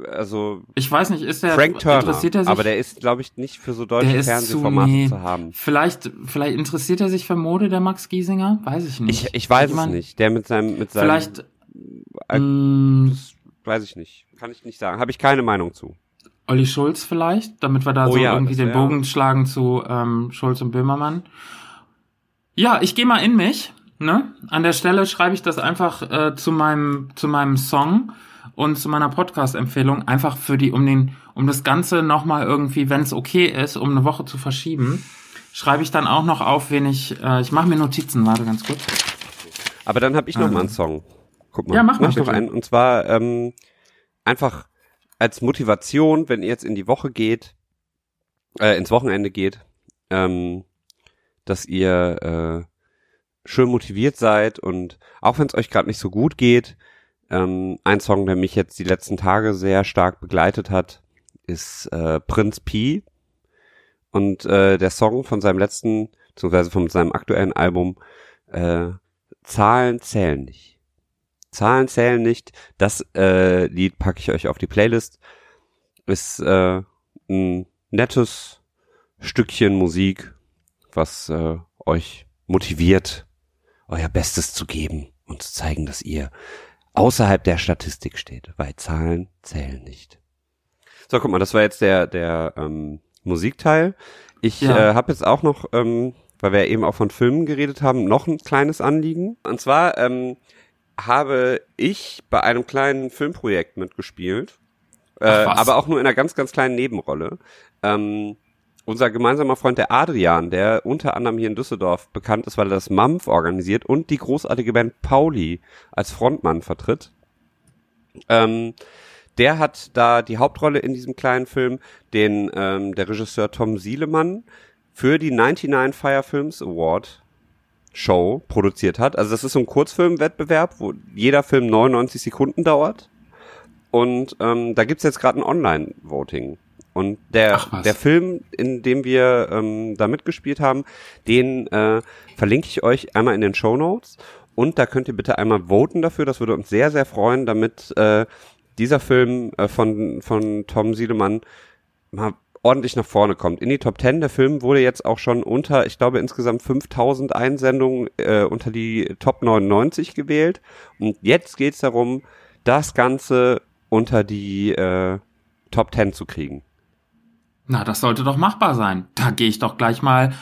also ich weiß nicht, ist der Frank Turner, interessiert er sich, aber der ist, glaube ich, nicht für so deutsche Fernsehformate zu, nee, zu, haben. Vielleicht, vielleicht interessiert er sich für Mode, der Max Giesinger, weiß ich nicht. Ich, ich weiß Jemand, es nicht. Der mit seinem, mit seinem, vielleicht, äh, das weiß ich nicht, kann ich nicht sagen, habe ich keine Meinung zu. Olli Schulz vielleicht, damit wir da oh, so ja, irgendwie den Bogen schlagen zu ähm, Schulz und Böhmermann. Ja, ich gehe mal in mich. Ne? An der Stelle schreibe ich das einfach äh, zu meinem zu meinem Song und zu meiner Podcast-Empfehlung einfach für die um den um das Ganze nochmal irgendwie, wenn es okay ist, um eine Woche zu verschieben, schreibe ich dann auch noch auf, wen ich äh, ich mache mir Notizen, warte ganz kurz. Aber dann habe ich noch also. mal einen Song. Guck mal, ja, mach, mach mal noch einen und zwar ähm, einfach als Motivation, wenn ihr jetzt in die Woche geht, äh, ins Wochenende geht. Ähm, dass ihr äh, schön motiviert seid und auch wenn es euch gerade nicht so gut geht, ähm, ein Song, der mich jetzt die letzten Tage sehr stark begleitet hat, ist äh, Prinz P. Und äh, der Song von seinem letzten, beziehungsweise von seinem aktuellen Album, äh, Zahlen zählen nicht. Zahlen zählen nicht. Das äh, Lied packe ich euch auf die Playlist. Ist äh, ein nettes Stückchen Musik was äh, euch motiviert, euer Bestes zu geben und zu zeigen, dass ihr außerhalb der Statistik steht, weil Zahlen zählen nicht. So, guck mal, das war jetzt der der ähm, Musikteil. Ich ja. äh, habe jetzt auch noch, ähm, weil wir eben auch von Filmen geredet haben, noch ein kleines Anliegen. Und zwar ähm, habe ich bei einem kleinen Filmprojekt mitgespielt, äh, aber auch nur in einer ganz, ganz kleinen Nebenrolle. Ähm, unser gemeinsamer Freund der Adrian, der unter anderem hier in Düsseldorf bekannt ist, weil er das MAMF organisiert und die großartige Band Pauli als Frontmann vertritt. Ähm, der hat da die Hauptrolle in diesem kleinen Film, den ähm, der Regisseur Tom Sielemann für die 99 Fire Films Award Show produziert hat. Also das ist so ein Kurzfilmwettbewerb, wo jeder Film 99 Sekunden dauert. Und ähm, da gibt's jetzt gerade ein Online-Voting. Und der, der Film, in dem wir ähm, da mitgespielt haben, den äh, verlinke ich euch einmal in den Show Notes. Und da könnt ihr bitte einmal voten dafür. Das würde uns sehr, sehr freuen, damit äh, dieser Film äh, von, von Tom Siedemann mal ordentlich nach vorne kommt. In die Top 10. Der Film wurde jetzt auch schon unter, ich glaube, insgesamt 5000 Einsendungen äh, unter die Top 99 gewählt. Und jetzt geht's darum, das Ganze unter die äh, Top 10 zu kriegen. Na, das sollte doch machbar sein. Da gehe ich doch gleich mal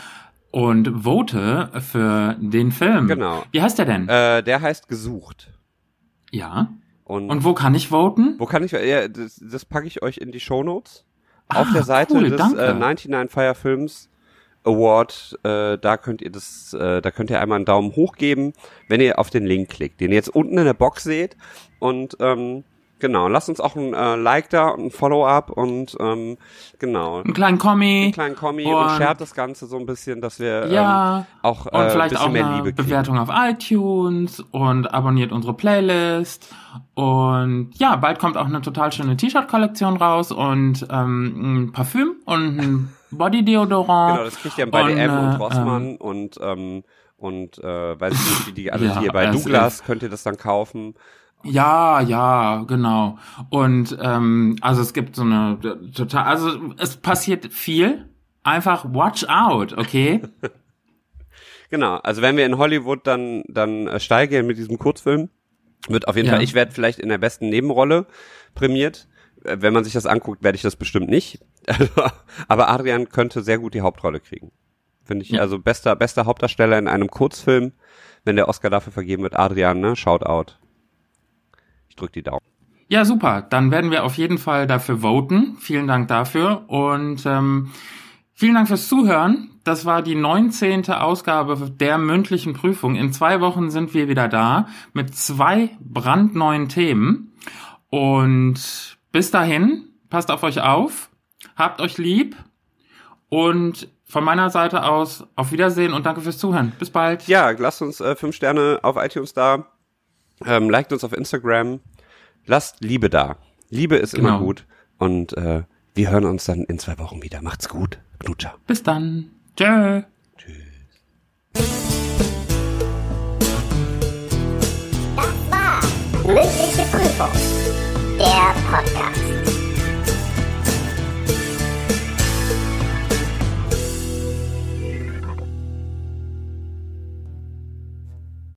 und vote für den Film. Genau. Wie heißt der denn? Äh, der heißt Gesucht. Ja. Und, und wo kann ich voten? Wo kann ich, ja, das, das packe ich euch in die Show Notes. Ah, Auf der Seite cool, des äh, 99 Fire Films Award, äh, da könnt ihr das, äh, da könnt ihr einmal einen Daumen hoch geben, wenn ihr auf den Link klickt, den ihr jetzt unten in der Box seht. Und ähm, Genau, lasst uns auch ein äh, Like da und ein Follow-up und ähm, genau. Einen kleinen Kommi. Einen kleinen Kommi und, und shared das Ganze so ein bisschen, dass wir ja, ähm, auch äh, und vielleicht auch mehr eine Liebe Bewertung auf iTunes und abonniert unsere Playlist und ja, bald kommt auch eine total schöne T-Shirt-Kollektion raus und ähm, ein Parfüm und ein (laughs) Body-Deodorant. Genau, das kriegt ihr bei DM und, und Rossmann ähm, und ähm, und äh, weiß ich nicht, wie die alle (laughs) ja, hier bei Douglas könnt ihr das dann kaufen. Ja, ja, genau. Und ähm, also es gibt so eine total, also es passiert viel. Einfach watch out, okay? (laughs) genau. Also wenn wir in Hollywood dann dann äh, steigen mit diesem Kurzfilm, wird auf jeden ja. Fall, ich werde vielleicht in der besten Nebenrolle prämiert. Äh, wenn man sich das anguckt, werde ich das bestimmt nicht. (laughs) Aber Adrian könnte sehr gut die Hauptrolle kriegen. Finde ich, ja. also bester, bester Hauptdarsteller in einem Kurzfilm, wenn der Oscar dafür vergeben wird, Adrian, ne? Shout out drück die Daumen. Ja, super. Dann werden wir auf jeden Fall dafür voten. Vielen Dank dafür. Und ähm, vielen Dank fürs Zuhören. Das war die 19. Ausgabe der mündlichen Prüfung. In zwei Wochen sind wir wieder da mit zwei brandneuen Themen. Und bis dahin, passt auf euch auf, habt euch lieb und von meiner Seite aus auf Wiedersehen und danke fürs Zuhören. Bis bald. Ja, lasst uns äh, fünf Sterne auf iTunes da. Ähm, liked uns auf Instagram. Lasst Liebe da. Liebe ist Genau. immer gut. Und äh, wir hören uns dann in zwei Wochen wieder. Macht's gut. Knutscher. Bis dann. Tschö. Mündliche Prüfung. Der Podcast.